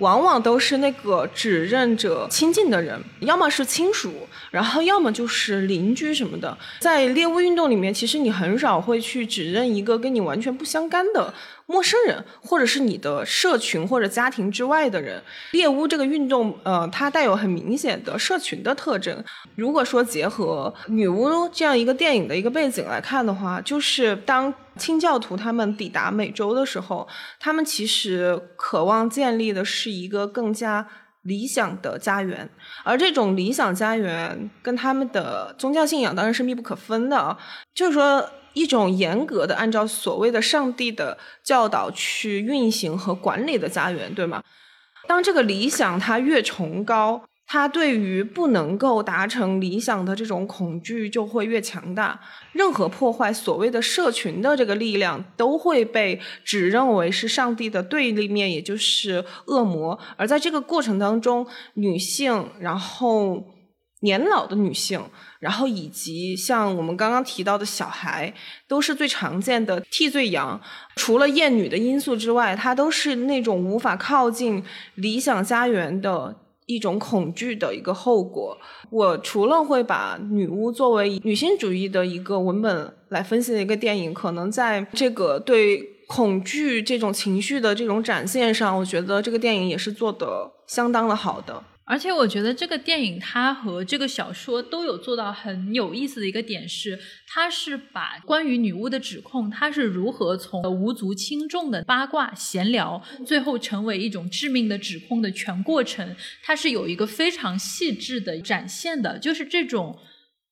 往往都是那个指认者亲近的人，要么是亲属，然后要么就是邻居什么的。在猎巫运动里面，其实你很少会去指认一个跟你完全不相干的陌生人，或者是你的社群或者家庭之外的人。猎巫这个运动，呃，它带有很明显的社群的特征。如果说结合女巫这样一个电影的一个背景来看的话，就是当。清教徒他们抵达美洲的时候，他们其实渴望建立的是一个更加理想的家园，而这种理想家园跟他们的宗教信仰当然是密不可分的啊。就是说，一种严格的按照所谓的上帝的教导去运行和管理的家园，对吗？当这个理想它越崇高。他对于不能够达成理想的这种恐惧就会越强大，任何破坏所谓的社群的这个力量都会被指认为是上帝的对立面，也就是恶魔。而在这个过程当中，女性，然后年老的女性，然后以及像我们刚刚提到的小孩，都是最常见的替罪羊。除了厌女的因素之外，它都是那种无法靠近理想家园的。一种恐惧的一个后果。我除了会把女巫作为女性主义的一个文本来分析的一个电影，可能在这个对恐惧这种情绪的这种展现上，我觉得这个电影也是做的相当的好的。而且我觉得这个电影它和这个小说都有做到很有意思的一个点是，它是把关于女巫的指控，它是如何从无足轻重的八卦闲聊，最后成为一种致命的指控的全过程，它是有一个非常细致的展现的，就是这种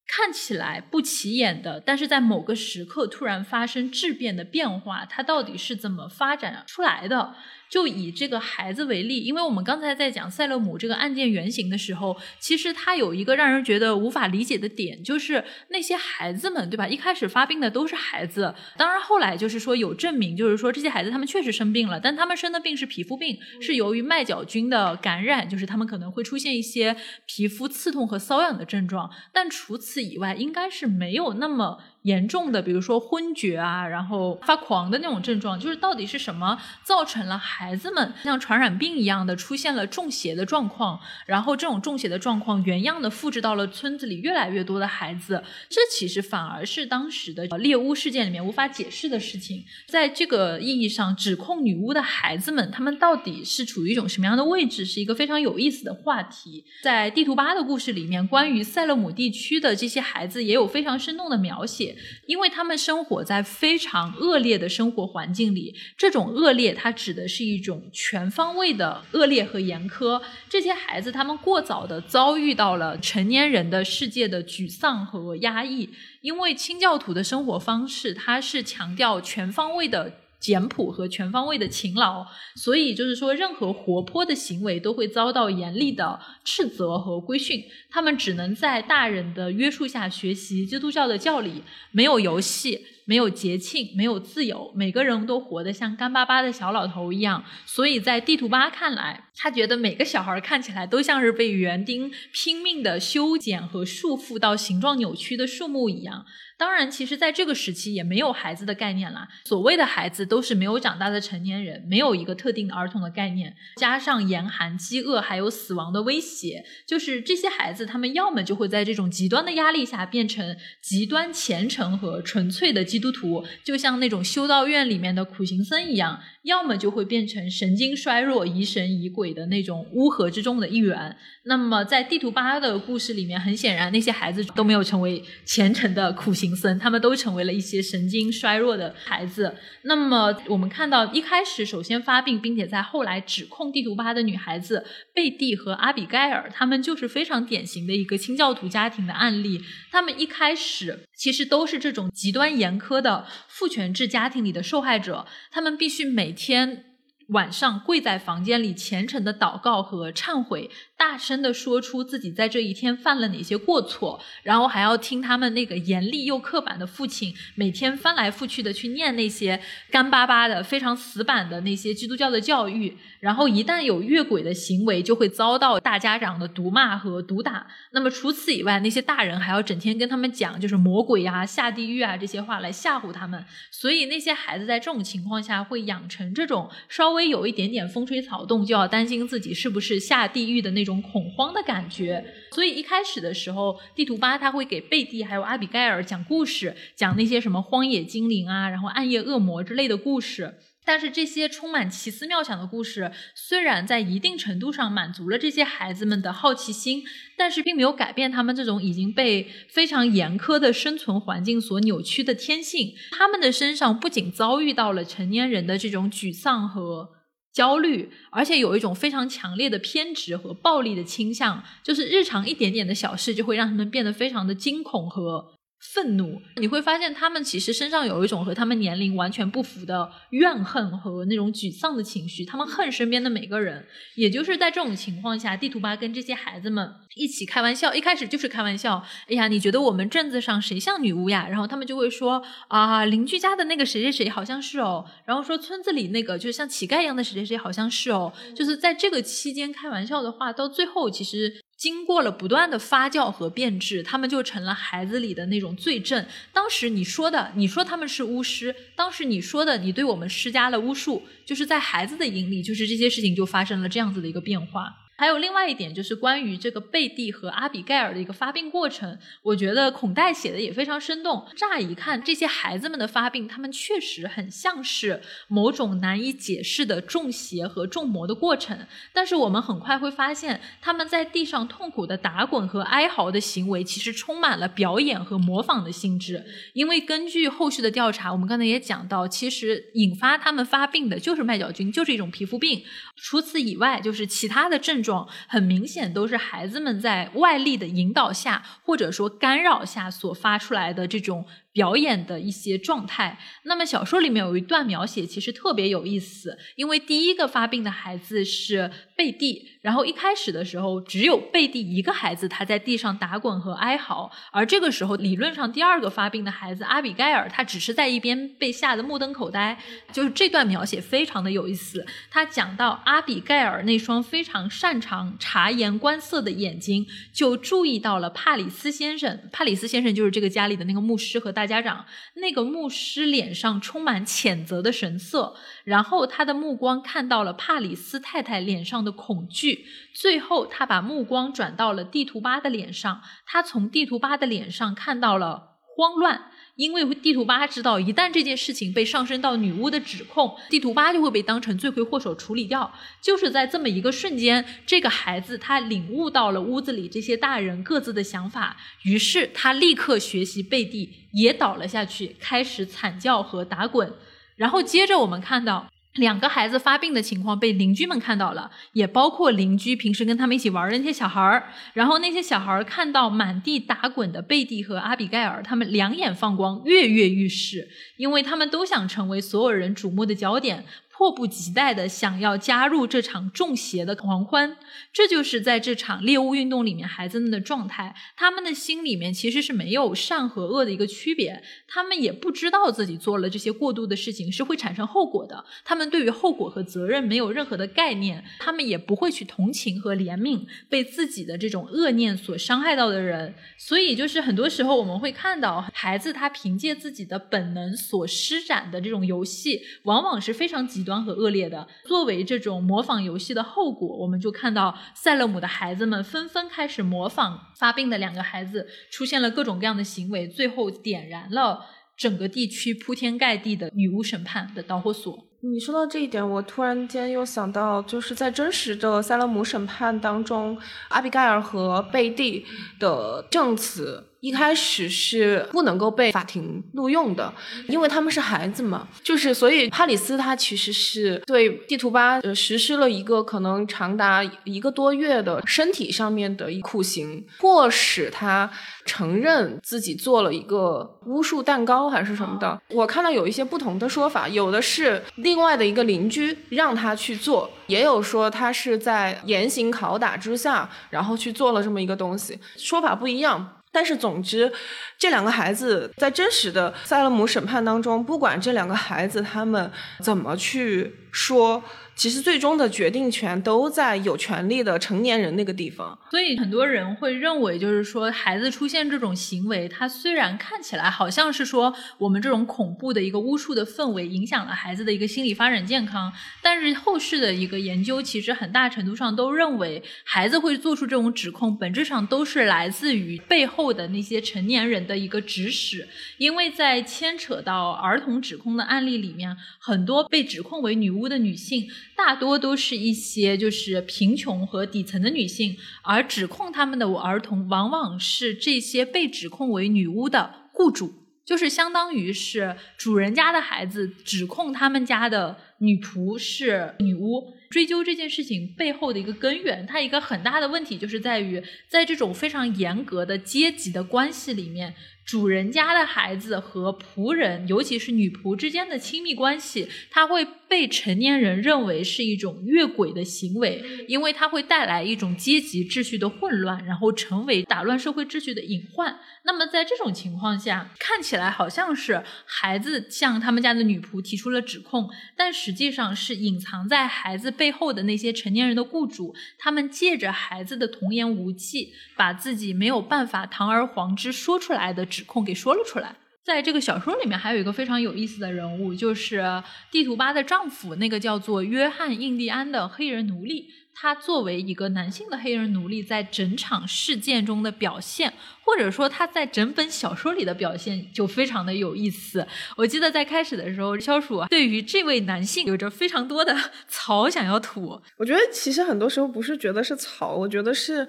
看起来不起眼的，但是在某个时刻突然发生质变的变化，它到底是怎么发展出来的？就以这个孩子为例，因为我们刚才在讲塞勒姆这个案件原型的时候，其实他有一个让人觉得无法理解的点，就是那些孩子们，对吧？一开始发病的都是孩子，当然后来就是说有证明，就是说这些孩子他们确实生病了，但他们生的病是皮肤病，是由于麦角菌的感染，就是他们可能会出现一些皮肤刺痛和瘙痒的症状，但除此以外，应该是没有那么。严重的，比如说昏厥啊，然后发狂的那种症状，就是到底是什么造成了孩子们像传染病一样的出现了中邪的状况，然后这种中邪的状况原样的复制到了村子里越来越多的孩子，这其实反而是当时的猎巫事件里面无法解释的事情。在这个意义上，指控女巫的孩子们，他们到底是处于一种什么样的位置，是一个非常有意思的话题。在地图八的故事里面，关于塞勒姆地区的这些孩子也有非常生动的描写。因为他们生活在非常恶劣的生活环境里，这种恶劣它指的是一种全方位的恶劣和严苛。这些孩子他们过早的遭遇到了成年人的世界的沮丧和压抑，因为清教徒的生活方式它是强调全方位的。简朴和全方位的勤劳，所以就是说，任何活泼的行为都会遭到严厉的斥责和规训。他们只能在大人的约束下学习基督教的教理，没有游戏，没有节庆，没有自由，每个人都活得像干巴巴的小老头一样。所以在地图八看来，他觉得每个小孩看起来都像是被园丁拼命的修剪和束缚到形状扭曲的树木一样。当然，其实，在这个时期也没有孩子的概念啦。所谓的孩子都是没有长大的成年人，没有一个特定的儿童的概念。加上严寒、饥饿，还有死亡的威胁，就是这些孩子，他们要么就会在这种极端的压力下变成极端虔诚和纯粹的基督徒，就像那种修道院里面的苦行僧一样；要么就会变成神经衰弱、疑神疑鬼的那种乌合之众的一员。那么，在地图八的故事里面，很显然，那些孩子都没有成为虔诚的苦行。僧，他们都成为了一些神经衰弱的孩子。那么，我们看到一开始首先发病，并且在后来指控地图巴的女孩子贝蒂和阿比盖尔，他们就是非常典型的一个清教徒家庭的案例。他们一开始其实都是这种极端严苛的父权制家庭里的受害者，他们必须每天晚上跪在房间里虔诚的祷告和忏悔。大声的说出自己在这一天犯了哪些过错，然后还要听他们那个严厉又刻板的父亲每天翻来覆去的去念那些干巴巴的、非常死板的那些基督教的教育，然后一旦有越轨的行为，就会遭到大家长的毒骂和毒打。那么除此以外，那些大人还要整天跟他们讲就是魔鬼啊、下地狱啊这些话来吓唬他们。所以那些孩子在这种情况下会养成这种稍稍微有一点点风吹草动，就要担心自己是不是下地狱的那种恐慌的感觉。所以一开始的时候，地图八他会给贝蒂还有阿比盖尔讲故事，讲那些什么荒野精灵啊，然后暗夜恶魔之类的故事。但是这些充满奇思妙想的故事，虽然在一定程度上满足了这些孩子们的好奇心，但是并没有改变他们这种已经被非常严苛的生存环境所扭曲的天性。他们的身上不仅遭遇到了成年人的这种沮丧和焦虑，而且有一种非常强烈的偏执和暴力的倾向，就是日常一点点的小事就会让他们变得非常的惊恐和。愤怒，你会发现他们其实身上有一种和他们年龄完全不符的怨恨和那种沮丧的情绪。他们恨身边的每个人，也就是在这种情况下，地图巴跟这些孩子们一起开玩笑，一开始就是开玩笑。哎呀，你觉得我们镇子上谁像女巫呀？然后他们就会说啊，邻居家的那个谁谁谁好像是哦。然后说村子里那个就是像乞丐一样的谁谁谁好像是哦。就是在这个期间开玩笑的话，到最后其实。经过了不断的发酵和变质，他们就成了孩子里的那种罪证。当时你说的，你说他们是巫师；当时你说的，你对我们施加了巫术，就是在孩子的眼里，就是这些事情就发生了这样子的一个变化。还有另外一点，就是关于这个贝蒂和阿比盖尔的一个发病过程，我觉得孔代写的也非常生动。乍一看，这些孩子们的发病，他们确实很像是某种难以解释的中邪和中魔的过程。但是我们很快会发现，他们在地上痛苦的打滚和哀嚎的行为，其实充满了表演和模仿的性质。因为根据后续的调查，我们刚才也讲到，其实引发他们发病的就是麦角菌，就是一种皮肤病。除此以外，就是其他的症状。很明显都是孩子们在外力的引导下，或者说干扰下所发出来的这种。表演的一些状态。那么小说里面有一段描写，其实特别有意思。因为第一个发病的孩子是贝蒂，然后一开始的时候只有贝蒂一个孩子，他在地上打滚和哀嚎。而这个时候，理论上第二个发病的孩子阿比盖尔，他只是在一边被吓得目瞪口呆。就是这段描写非常的有意思。他讲到阿比盖尔那双非常擅长察言观色的眼睛，就注意到了帕里斯先生。帕里斯先生就是这个家里的那个牧师和大。家长，那个牧师脸上充满谴责的神色，然后他的目光看到了帕里斯太太脸上的恐惧，最后他把目光转到了地图巴的脸上，他从地图巴的脸上看到了慌乱。因为地图八知道，一旦这件事情被上升到女巫的指控，地图八就会被当成罪魁祸首处理掉。就是在这么一个瞬间，这个孩子他领悟到了屋子里这些大人各自的想法，于是他立刻学习贝蒂，也倒了下去，开始惨叫和打滚。然后接着我们看到。两个孩子发病的情况被邻居们看到了，也包括邻居平时跟他们一起玩儿的那些小孩儿。然后那些小孩儿看到满地打滚的贝蒂和阿比盖尔，他们两眼放光，跃跃欲试，因为他们都想成为所有人瞩目的焦点。迫不及待的想要加入这场中邪的狂欢，这就是在这场猎物运动里面孩子们的状态。他们的心里面其实是没有善和恶的一个区别，他们也不知道自己做了这些过度的事情是会产生后果的。他们对于后果和责任没有任何的概念，他们也不会去同情和怜悯被自己的这种恶念所伤害到的人。所以，就是很多时候我们会看到孩子他凭借自己的本能所施展的这种游戏，往往是非常极。极端和恶劣的，作为这种模仿游戏的后果，我们就看到塞勒姆的孩子们纷纷开始模仿发病的两个孩子，出现了各种各样的行为，最后点燃了整个地区铺天盖地的女巫审判的导火索。你说到这一点，我突然间又想到，就是在真实的塞勒姆审判当中，阿比盖尔和贝蒂的证词。一开始是不能够被法庭录用的，因为他们是孩子嘛。就是所以，帕里斯他其实是对地图巴呃实施了一个可能长达一个多月的身体上面的一酷刑，迫使他承认自己做了一个巫术蛋糕还是什么的。我看到有一些不同的说法，有的是另外的一个邻居让他去做，也有说他是在严刑拷打之下，然后去做了这么一个东西，说法不一样。但是，总之，这两个孩子在真实的塞勒姆审判当中，不管这两个孩子他们怎么去说，其实最终的决定权都在有权利的成年人那个地方。所以很多人会认为，就是说孩子出现这种行为，他虽然看起来好像是说我们这种恐怖的一个巫术的氛围影响了孩子的一个心理发展健康，但是后续的一个研究其实很大程度上都认为，孩子会做出这种指控，本质上都是来自于背后的那些成年人的一个指使，因为在牵扯到儿童指控的案例里面，很多被指控为女巫的女性，大多都是一些就是贫穷和底层的女性，而指控他们的儿童，往往是这些被指控为女巫的雇主，就是相当于是主人家的孩子指控他们家的女仆是女巫。追究这件事情背后的一个根源，它一个很大的问题就是在于，在这种非常严格的阶级的关系里面。主人家的孩子和仆人，尤其是女仆之间的亲密关系，它会被成年人认为是一种越轨的行为，因为它会带来一种阶级秩序的混乱，然后成为打乱社会秩序的隐患。那么在这种情况下，看起来好像是孩子向他们家的女仆提出了指控，但实际上是隐藏在孩子背后的那些成年人的雇主，他们借着孩子的童言无忌，把自己没有办法堂而皇之说出来的。指控给说了出来。在这个小说里面，还有一个非常有意思的人物，就是地图巴的丈夫，那个叫做约翰·印第安的黑人奴隶。他作为一个男性的黑人奴隶，在整场事件中的表现，或者说他在整本小说里的表现，就非常的有意思。我记得在开始的时候，肖鼠对于这位男性有着非常多的 槽想要吐。我觉得其实很多时候不是觉得是槽，我觉得是。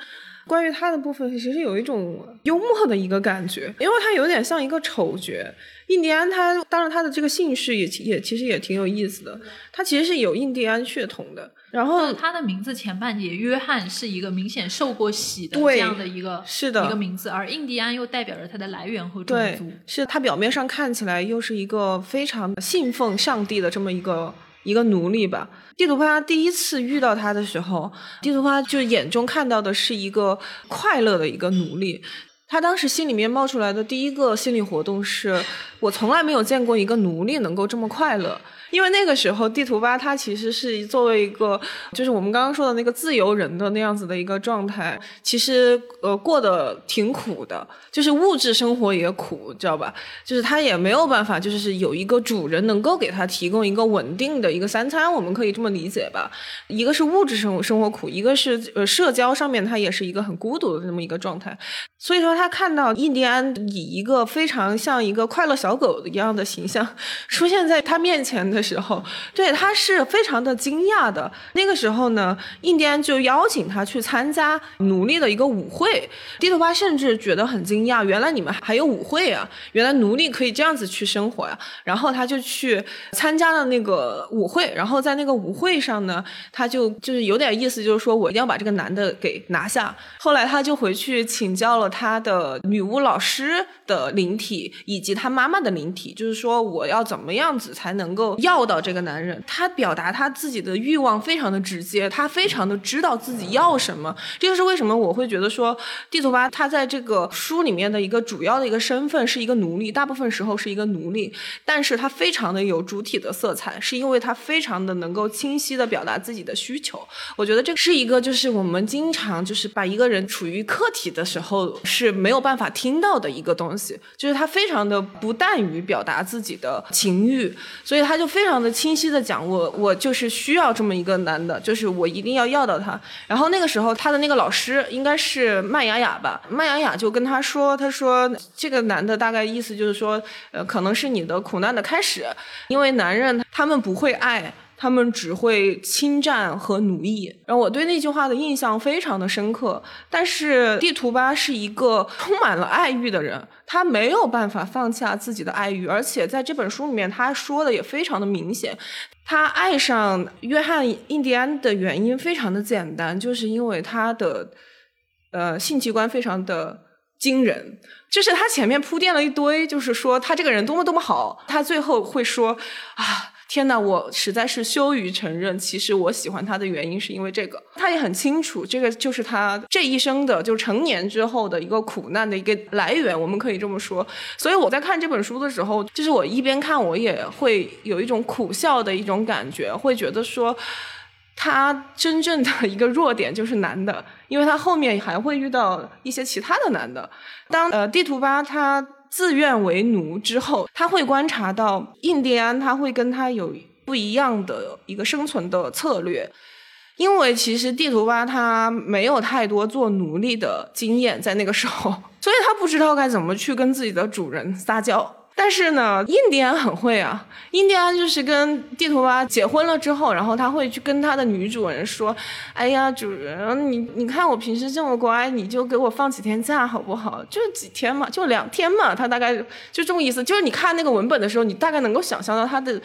关于他的部分，其实有一种幽默的一个感觉，因为他有点像一个丑角。印第安，他当然他的这个姓氏也也其实也挺有意思的，他其实是有印第安血统的。然后他的名字前半截约翰是一个明显受过洗的这样的一个是的一个名字，而印第安又代表着他的来源和种族。是他表面上看起来又是一个非常信奉上帝的这么一个。一个奴隶吧，地图帕第一次遇到他的时候，地图帕就眼中看到的是一个快乐的一个奴隶。他当时心里面冒出来的第一个心理活动是：我从来没有见过一个奴隶能够这么快乐。因为那个时候，地图吧它其实是作为一个，就是我们刚刚说的那个自由人的那样子的一个状态，其实呃过得挺苦的，就是物质生活也苦，知道吧？就是他也没有办法，就是有一个主人能够给他提供一个稳定的一个三餐，我们可以这么理解吧？一个是物质生生活苦，一个是呃社交上面他也是一个很孤独的这么一个状态。所以说，他看到印第安以一个非常像一个快乐小狗一样的形象出现在他面前的时候，对他是非常的惊讶的。那个时候呢，印第安就邀请他去参加奴隶的一个舞会。地图巴甚至觉得很惊讶，原来你们还有舞会啊！原来奴隶可以这样子去生活呀。然后他就去参加了那个舞会，然后在那个舞会上呢，他就就是有点意思，就是说我一定要把这个男的给拿下。后来他就回去请教了。他的女巫老师的灵体，以及他妈妈的灵体，就是说我要怎么样子才能够要教导这个男人？他表达他自己的欲望非常的直接，他非常的知道自己要什么。这就是为什么我会觉得说地图巴他在这个书里面的一个主要的一个身份是一个奴隶，大部分时候是一个奴隶，但是他非常的有主体的色彩，是因为他非常的能够清晰的表达自己的需求。我觉得这是一个就是我们经常就是把一个人处于客体的时候。是没有办法听到的一个东西，就是他非常的不淡于表达自己的情欲，所以他就非常的清晰的讲，我我就是需要这么一个男的，就是我一定要要到他。然后那个时候他的那个老师应该是麦雅雅吧，麦雅雅就跟他说，他说这个男的大概意思就是说，呃，可能是你的苦难的开始，因为男人他们不会爱。他们只会侵占和奴役，然后我对那句话的印象非常的深刻。但是地图巴是一个充满了爱欲的人，他没有办法放下自己的爱欲，而且在这本书里面他说的也非常的明显，他爱上约翰印第安的原因非常的简单，就是因为他的呃性器官非常的惊人，就是他前面铺垫了一堆，就是说他这个人多么多么好，他最后会说啊。天呐，我实在是羞于承认，其实我喜欢他的原因是因为这个。他也很清楚，这个就是他这一生的，就成年之后的一个苦难的一个来源，我们可以这么说。所以我在看这本书的时候，就是我一边看，我也会有一种苦笑的一种感觉，会觉得说。他真正的一个弱点就是男的，因为他后面还会遇到一些其他的男的。当呃地图巴他自愿为奴之后，他会观察到印第安他会跟他有不一样的一个生存的策略，因为其实地图巴他没有太多做奴隶的经验，在那个时候，所以他不知道该怎么去跟自己的主人撒娇。但是呢，印第安很会啊。印第安就是跟地图蛙结婚了之后，然后他会去跟他的女主人说：“哎呀，主人，你你看我平时这么乖，你就给我放几天假好不好？就几天嘛，就两天嘛。”他大概就这么意思。就是你看那个文本的时候，你大概能够想象到他的。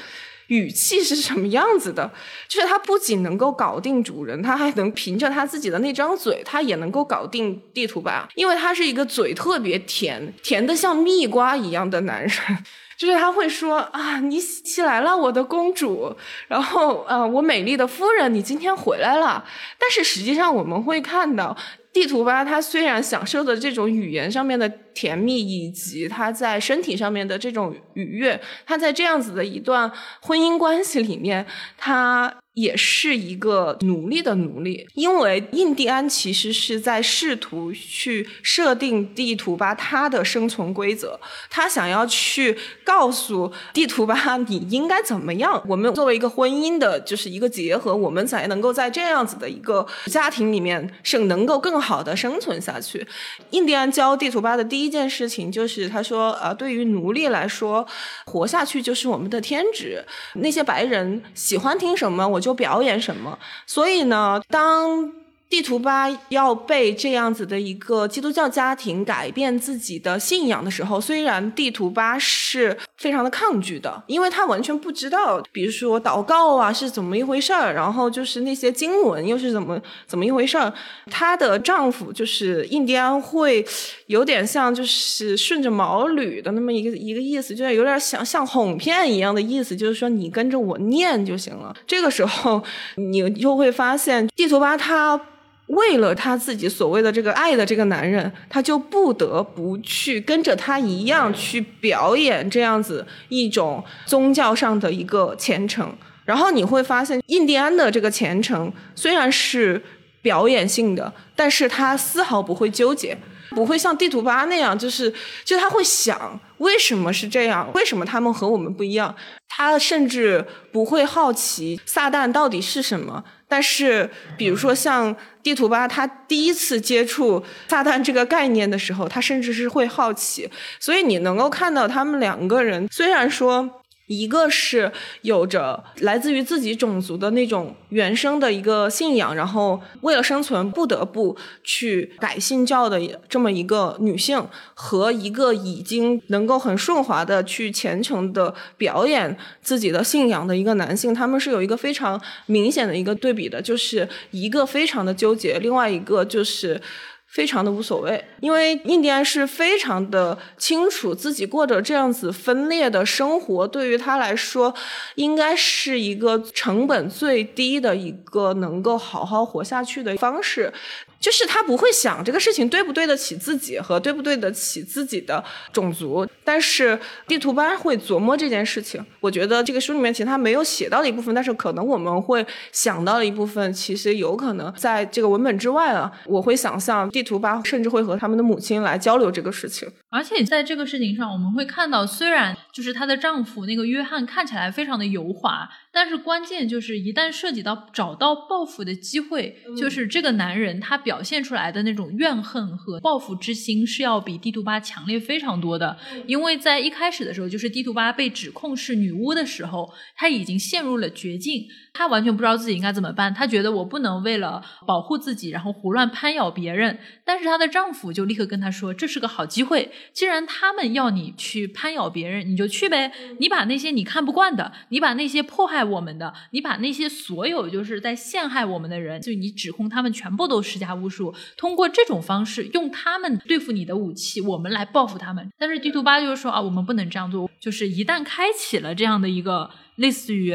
语气是什么样子的？就是他不仅能够搞定主人，他还能凭着他自己的那张嘴，他也能够搞定地图吧？因为他是一个嘴特别甜，甜的像蜜瓜一样的男人。就是他会说啊，你起来了，我的公主。然后啊，我美丽的夫人，你今天回来了。但是实际上我们会看到。地图吧，他虽然享受的这种语言上面的甜蜜，以及他在身体上面的这种愉悦，他在这样子的一段婚姻关系里面，他。也是一个奴隶的奴隶，因为印第安其实是在试图去设定地图巴他的生存规则，他想要去告诉地图巴你应该怎么样。我们作为一个婚姻的，就是一个结合，我们才能够在这样子的一个家庭里面是能够更好的生存下去。印第安教地图巴的第一件事情就是他说，呃，对于奴隶来说，活下去就是我们的天职。那些白人喜欢听什么，我就。就表演什么？所以呢，当。地图巴要被这样子的一个基督教家庭改变自己的信仰的时候，虽然地图巴是非常的抗拒的，因为他完全不知道，比如说祷告啊是怎么一回事儿，然后就是那些经文又是怎么怎么一回事儿。她的丈夫就是印第安会有点像就是顺着毛捋的那么一个一个意思，就是有点像像哄骗一样的意思，就是说你跟着我念就行了。这个时候你就会发现地图巴他。为了他自己所谓的这个爱的这个男人，他就不得不去跟着他一样去表演这样子一种宗教上的一个虔诚。然后你会发现，印第安的这个虔诚虽然是表演性的，但是他丝毫不会纠结，不会像地图巴那样，就是就他会想为什么是这样，为什么他们和我们不一样。他甚至不会好奇撒旦到底是什么。但是，比如说像地图吧，他第一次接触撒旦这个概念的时候，他甚至是会好奇。所以你能够看到他们两个人，虽然说。一个是有着来自于自己种族的那种原生的一个信仰，然后为了生存不得不去改信教的这么一个女性，和一个已经能够很顺滑的去虔诚的表演自己的信仰的一个男性，他们是有一个非常明显的一个对比的，就是一个非常的纠结，另外一个就是。非常的无所谓，因为印第安是非常的清楚自己过着这样子分裂的生活，对于他来说，应该是一个成本最低的一个能够好好活下去的方式。就是他不会想这个事情对不对得起自己和对不对得起自己的种族，但是地图班会琢磨这件事情。我觉得这个书里面其实他没有写到的一部分，但是可能我们会想到的一部分，其实有可能在这个文本之外啊。我会想象地图巴甚至会和他们的母亲来交流这个事情。而且在这个事情上，我们会看到，虽然就是她的丈夫那个约翰看起来非常的油滑。但是关键就是，一旦涉及到找到报复的机会，就是这个男人他表现出来的那种怨恨和报复之心是要比地图巴强烈非常多的。因为在一开始的时候，就是地图巴被指控是女巫的时候，他已经陷入了绝境。她完全不知道自己应该怎么办，她觉得我不能为了保护自己，然后胡乱攀咬别人。但是她的丈夫就立刻跟她说：“这是个好机会，既然他们要你去攀咬别人，你就去呗。你把那些你看不惯的，你把那些迫害我们的，你把那些所有就是在陷害我们的人，就你指控他们全部都施加巫术，通过这种方式用他们对付你的武器，我们来报复他们。但是地图八就是说啊，我们不能这样做，就是一旦开启了这样的一个类似于。”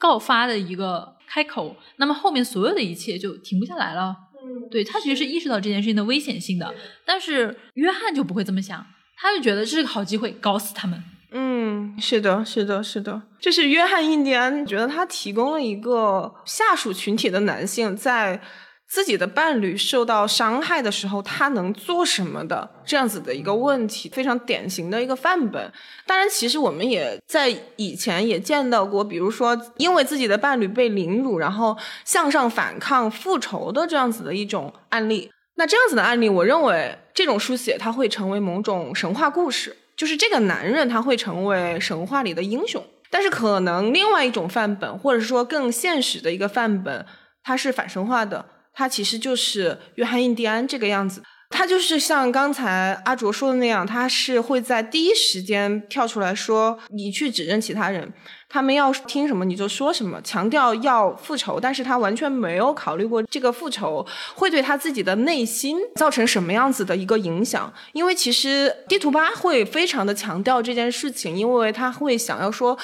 告发的一个开口，那么后面所有的一切就停不下来了。嗯，对他其实是意识到这件事情的危险性的，但是约翰就不会这么想，他就觉得这是个好机会，搞死他们。嗯。嗯，是的，是的，是的，这是约翰·印第安觉得他提供了一个下属群体的男性在。自己的伴侣受到伤害的时候，他能做什么的这样子的一个问题，非常典型的一个范本。当然，其实我们也在以前也见到过，比如说因为自己的伴侣被凌辱，然后向上反抗、复仇的这样子的一种案例。那这样子的案例，我认为这种书写它会成为某种神话故事，就是这个男人他会成为神话里的英雄。但是可能另外一种范本，或者说更现实的一个范本，它是反神话的。他其实就是约翰·印第安这个样子，他就是像刚才阿卓说的那样，他是会在第一时间跳出来说：“你去指认其他人，他们要听什么你就说什么。”强调要复仇，但是他完全没有考虑过这个复仇会对他自己的内心造成什么样子的一个影响。因为其实地图巴会非常的强调这件事情，因为他会想要说。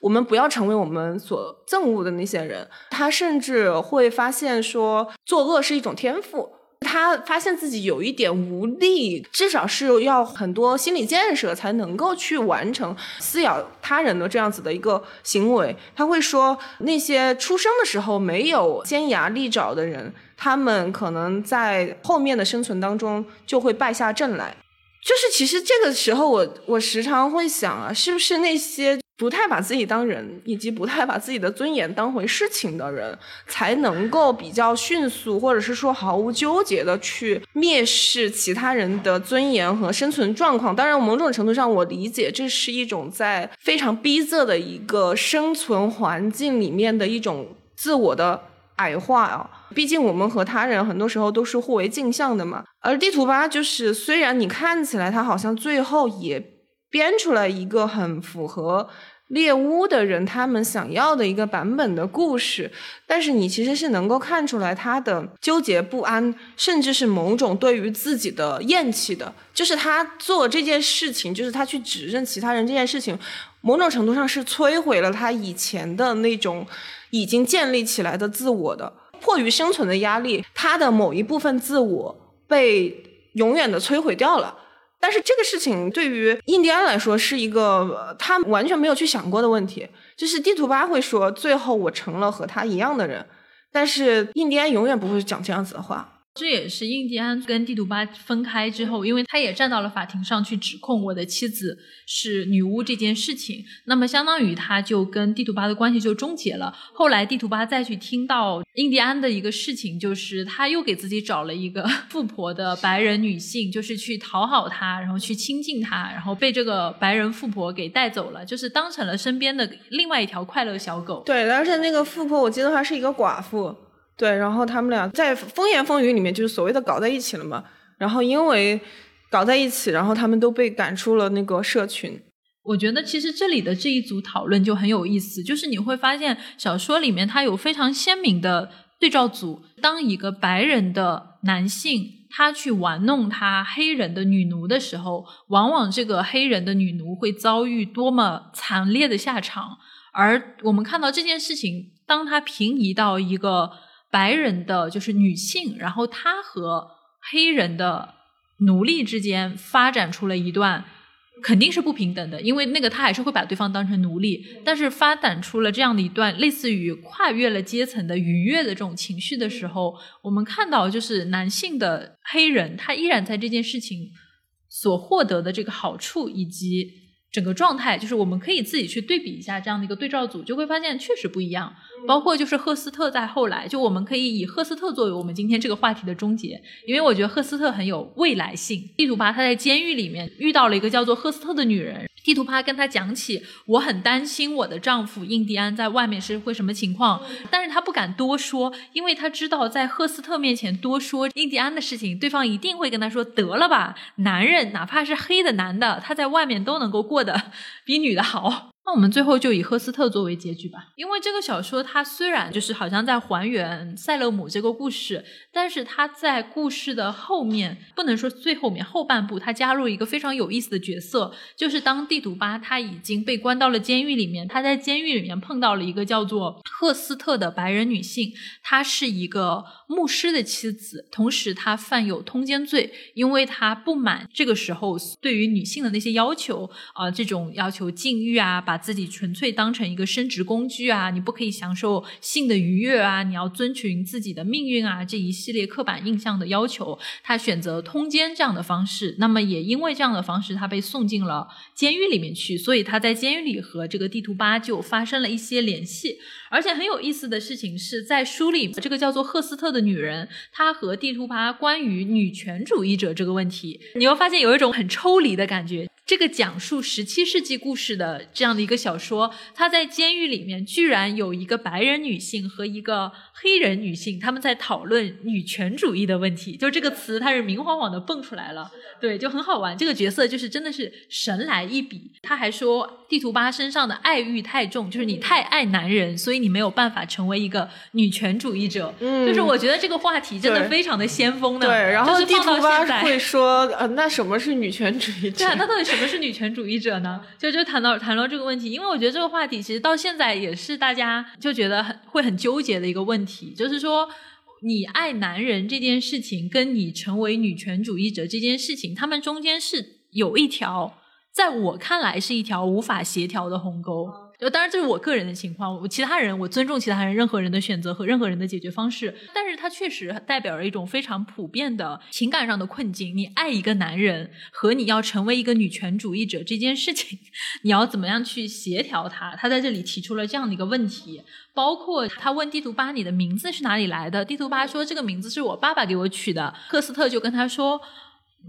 我们不要成为我们所憎恶的那些人。他甚至会发现说，作恶是一种天赋。他发现自己有一点无力，至少是要很多心理建设才能够去完成撕咬他人的这样子的一个行为。他会说，那些出生的时候没有尖牙利爪的人，他们可能在后面的生存当中就会败下阵来。就是其实这个时候，我我时常会想啊，是不是那些。不太把自己当人，以及不太把自己的尊严当回事情的人，才能够比较迅速，或者是说毫无纠结的去蔑视其他人的尊严和生存状况。当然，某种程度上，我理解这是一种在非常逼仄的一个生存环境里面的一种自我的矮化啊。毕竟，我们和他人很多时候都是互为镜像的嘛。而地图吧，就是虽然你看起来他好像最后也。编出来一个很符合猎巫的人他们想要的一个版本的故事，但是你其实是能够看出来他的纠结不安，甚至是某种对于自己的厌弃的。就是他做这件事情，就是他去指认其他人这件事情，某种程度上是摧毁了他以前的那种已经建立起来的自我的。迫于生存的压力，他的某一部分自我被永远的摧毁掉了。但是这个事情对于印第安来说是一个他完全没有去想过的问题，就是地图巴会说最后我成了和他一样的人，但是印第安永远不会讲这样子的话。这也是印第安跟地图巴分开之后，因为他也站到了法庭上去指控我的妻子是女巫这件事情，那么相当于他就跟地图巴的关系就终结了。后来地图巴再去听到印第安的一个事情，就是他又给自己找了一个 富婆的白人女性，就是去讨好他，然后去亲近他，然后被这个白人富婆给带走了，就是当成了身边的另外一条快乐小狗。对，而且那个富婆我记得她是一个寡妇。对，然后他们俩在风言风语里面就是所谓的搞在一起了嘛。然后因为搞在一起，然后他们都被赶出了那个社群。我觉得其实这里的这一组讨论就很有意思，就是你会发现小说里面它有非常鲜明的对照组。当一个白人的男性他去玩弄他黑人的女奴的时候，往往这个黑人的女奴会遭遇多么惨烈的下场。而我们看到这件事情，当他平移到一个。白人的就是女性，然后她和黑人的奴隶之间发展出了一段肯定是不平等的，因为那个他还是会把对方当成奴隶，但是发展出了这样的一段类似于跨越了阶层的愉悦的这种情绪的时候，我们看到就是男性的黑人他依然在这件事情所获得的这个好处以及整个状态，就是我们可以自己去对比一下这样的一个对照组，就会发现确实不一样。包括就是赫斯特在后来，就我们可以以赫斯特作为我们今天这个话题的终结，因为我觉得赫斯特很有未来性。地图巴他在监狱里面遇到了一个叫做赫斯特的女人，地图巴跟他讲起，我很担心我的丈夫印第安在外面是会什么情况，但是他不敢多说，因为他知道在赫斯特面前多说印第安的事情，对方一定会跟他说得了吧，男人哪怕是黑的男的，他在外面都能够过得比女的好。那我们最后就以赫斯特作为结局吧，因为这个小说它虽然就是好像在还原塞勒姆这个故事，但是它在故事的后面，不能说最后面后半部，它加入一个非常有意思的角色，就是当地图巴他已经被关到了监狱里面，他在监狱里面碰到了一个叫做赫斯特的白人女性，她是一个牧师的妻子，同时她犯有通奸罪，因为她不满这个时候对于女性的那些要求啊，这种要求禁欲啊，把自己纯粹当成一个生殖工具啊，你不可以享受性的愉悦啊，你要遵循自己的命运啊，这一系列刻板印象的要求，他选择通奸这样的方式。那么也因为这样的方式，他被送进了监狱里面去，所以他在监狱里和这个地图巴就发生了一些联系。而且很有意思的事情是在书里，这个叫做赫斯特的女人，她和地图巴关于女权主义者这个问题，你会发现有一种很抽离的感觉。这个讲述十七世纪故事的这样的一个小说，它在监狱里面居然有一个白人女性和一个黑人女性，他们在讨论女权主义的问题。就这个词，它是明晃晃的蹦出来了，对，就很好玩。这个角色就是真的是神来一笔。他还说，地图巴身上的爱欲太重，就是你太爱男人，所以你没有办法成为一个女权主义者。嗯，就是我觉得这个话题真的非常的先锋呢。对，然后地图巴会说，呃，那什么是女权主义者？对啊，那到底什什么是女权主义者呢？就就谈到谈到这个问题，因为我觉得这个话题其实到现在也是大家就觉得很会很纠结的一个问题，就是说你爱男人这件事情，跟你成为女权主义者这件事情，他们中间是有一条，在我看来是一条无法协调的鸿沟。就当然这是我个人的情况，我其他人我尊重其他人任何人的选择和任何人的解决方式，但是它确实代表了一种非常普遍的情感上的困境。你爱一个男人和你要成为一个女权主义者这件事情，你要怎么样去协调它？他在这里提出了这样的一个问题，包括他问地图巴你的名字是哪里来的？地图巴说这个名字是我爸爸给我取的。赫斯特就跟他说，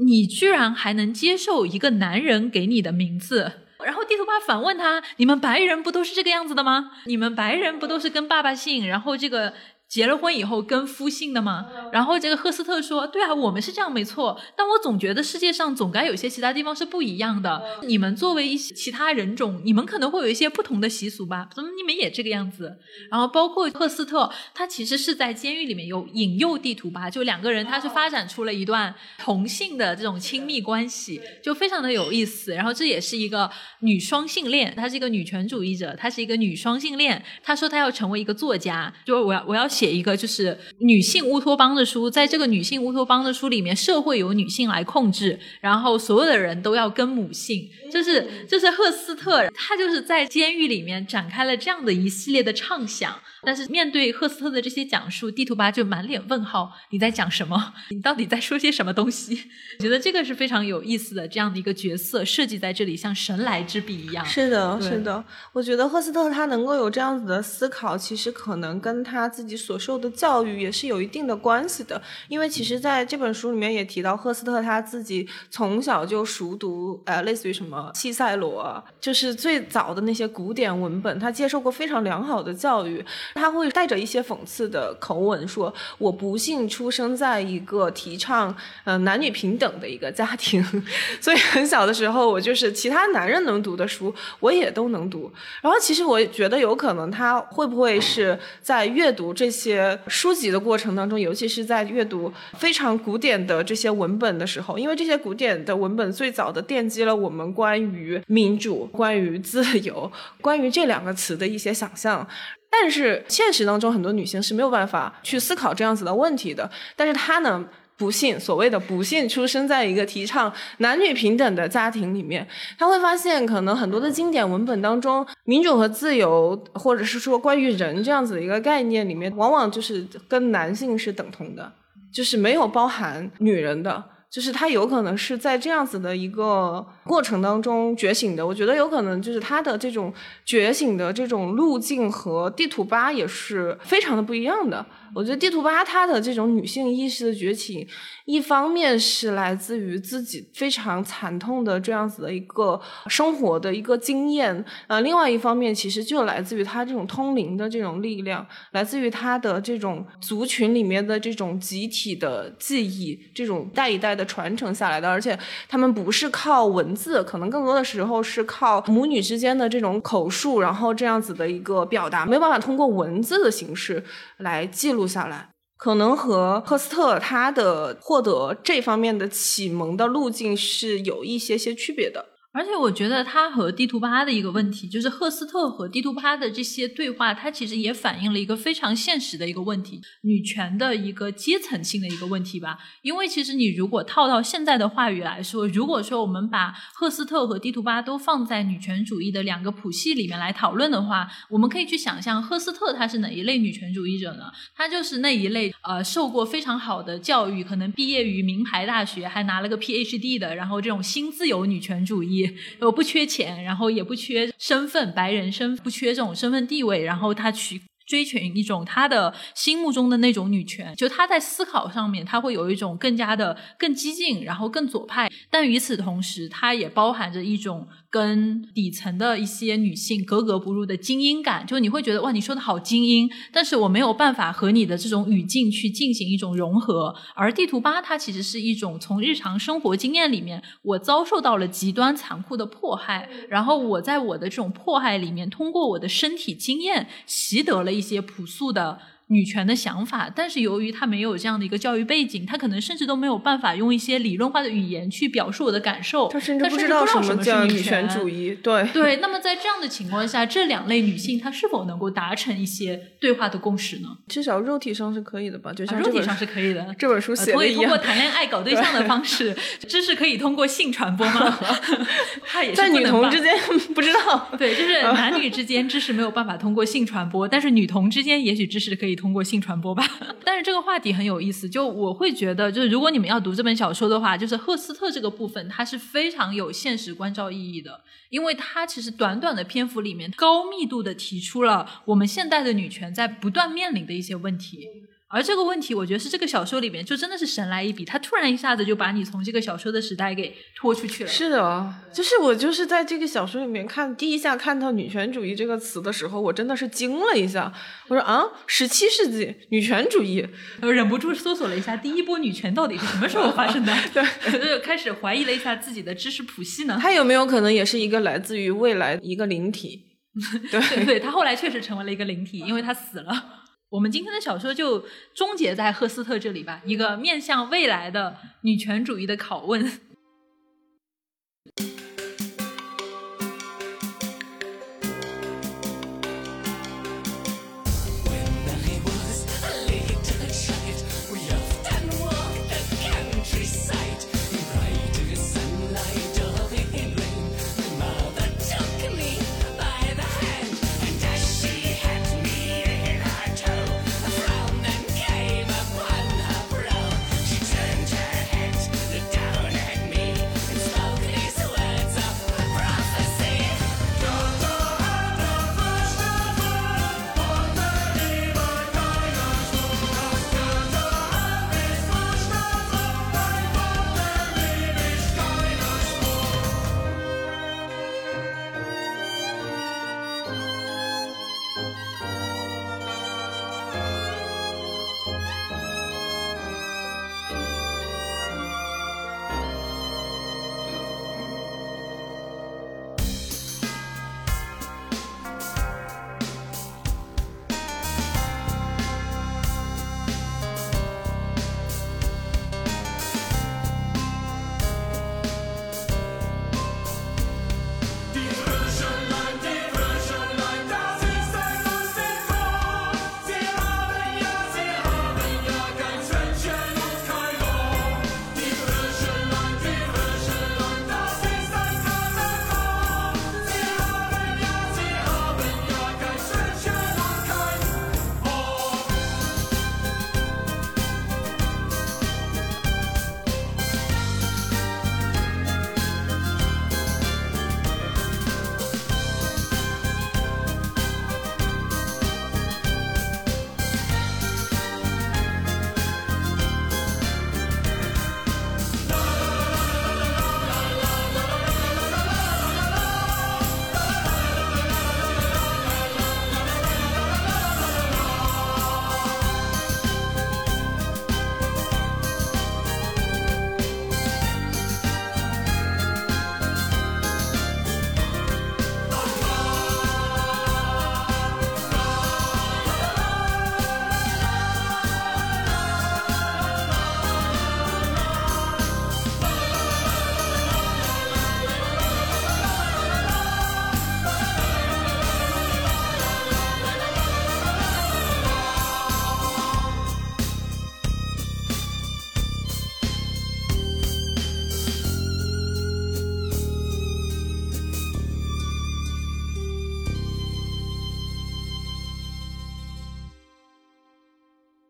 你居然还能接受一个男人给你的名字？然后地图爸反问他：“你们白人不都是这个样子的吗？你们白人不都是跟爸爸姓？然后这个。”结了婚以后跟夫姓的吗？然后这个赫斯特说：“对啊，我们是这样没错。但我总觉得世界上总该有些其他地方是不一样的。你们作为一些其他人种，你们可能会有一些不同的习俗吧？怎么你们也这个样子？然后包括赫斯特，他其实是在监狱里面有引诱地图吧？就两个人，他是发展出了一段同性的这种亲密关系，就非常的有意思。然后这也是一个女双性恋，她是一个女权主义者，她是一个女双性恋。她说她要成为一个作家，就是我要我要。”写一个就是女性乌托邦的书，在这个女性乌托邦的书里面，社会由女性来控制，然后所有的人都要跟母性。就是就是赫斯特，他就是在监狱里面展开了这样的一系列的畅想。但是面对赫斯特的这些讲述，地图巴就满脸问号：“你在讲什么？你到底在说些什么东西？”我 觉得这个是非常有意思的，这样的一个角色设计在这里，像神来之笔一样。是的，是的。我觉得赫斯特他能够有这样子的思考，其实可能跟他自己所受的教育也是有一定的关系的。因为其实在这本书里面也提到，赫斯特他自己从小就熟读，呃，类似于什么西塞罗，就是最早的那些古典文本，他接受过非常良好的教育。他会带着一些讽刺的口吻说：“我不幸出生在一个提倡呃男女平等的一个家庭，所以很小的时候，我就是其他男人能读的书，我也都能读。然后其实我觉得有可能他会不会是在阅读这些书籍的过程当中，尤其是在阅读非常古典的这些文本的时候，因为这些古典的文本最早的奠基了我们关于民主、关于自由、关于这两个词的一些想象。”但是现实当中，很多女性是没有办法去思考这样子的问题的。但是她呢，不幸所谓的不幸出生在一个提倡男女平等的家庭里面，她会发现，可能很多的经典文本当中，民主和自由，或者是说关于人这样子的一个概念里面，往往就是跟男性是等同的，就是没有包含女人的。就是他有可能是在这样子的一个过程当中觉醒的，我觉得有可能就是他的这种觉醒的这种路径和地图八也是非常的不一样的。我觉得地图巴他的这种女性意识的崛起，一方面是来自于自己非常惨痛的这样子的一个生活的一个经验，呃，另外一方面其实就来自于他这种通灵的这种力量，来自于他的这种族群里面的这种集体的记忆，这种代一代的传承下来的，而且他们不是靠文字，可能更多的时候是靠母女之间的这种口述，然后这样子的一个表达，没有办法通过文字的形式来记录下来。可能和赫斯特他的获得这方面的启蒙的路径是有一些些区别的。而且我觉得他和地图巴的一个问题，就是赫斯特和地图巴的这些对话，它其实也反映了一个非常现实的一个问题，女权的一个阶层性的一个问题吧。因为其实你如果套到现在的话语来说，如果说我们把赫斯特和地图巴都放在女权主义的两个谱系里面来讨论的话，我们可以去想象赫斯特他是哪一类女权主义者呢？他就是那一类呃受过非常好的教育，可能毕业于名牌大学，还拿了个 PhD 的，然后这种新自由女权主义。又不缺钱，然后也不缺身份，白人身不缺这种身份地位，然后他去追寻一种他的心目中的那种女权，就他在思考上面，他会有一种更加的更激进，然后更左派，但与此同时，他也包含着一种。跟底层的一些女性格格不入的精英感，就你会觉得哇，你说的好精英，但是我没有办法和你的这种语境去进行一种融合。而地图八它其实是一种从日常生活经验里面，我遭受到了极端残酷的迫害，然后我在我的这种迫害里面，通过我的身体经验习得了一些朴素的。女权的想法，但是由于他没有这样的一个教育背景，他可能甚至都没有办法用一些理论化的语言去表述我的感受。他甚至不知道什么叫女权主义。对对，那么在这样的情况下，这两类女性她是否能够达成一些对话的共识呢？至少肉体上是可以的吧？就像肉体上是可以的。这本书写的以通过谈恋爱搞对象的方式，知识可以通过性传播吗？他也是在女同之间不知道。对，就是男女之间知识没有办法通过性传播，但是女同之间也许知识可以通过性传播吧。但是这个话题很有意思，就我会觉得，就是如果你们要读这本小说的话，就是赫斯特这个部分，它是非常有现实关照意义的，因为它其实短短的篇幅里面，高密度的提出了我们现代的女权在不断面临的一些问题。而这个问题，我觉得是这个小说里面就真的是神来一笔，他突然一下子就把你从这个小说的时代给拖出去了。是的，就是我就是在这个小说里面看第一下看到女权主义这个词的时候，我真的是惊了一下。我说啊，十七世纪女权主义，我忍不住搜索了一下第一波女权到底是什么时候发生的，对，就开始怀疑了一下自己的知识谱系呢。它有没有可能也是一个来自于未来一个灵体？对对，他后来确实成为了一个灵体，因为他死了。我们今天的小说就终结在赫斯特这里吧，一个面向未来的女权主义的拷问。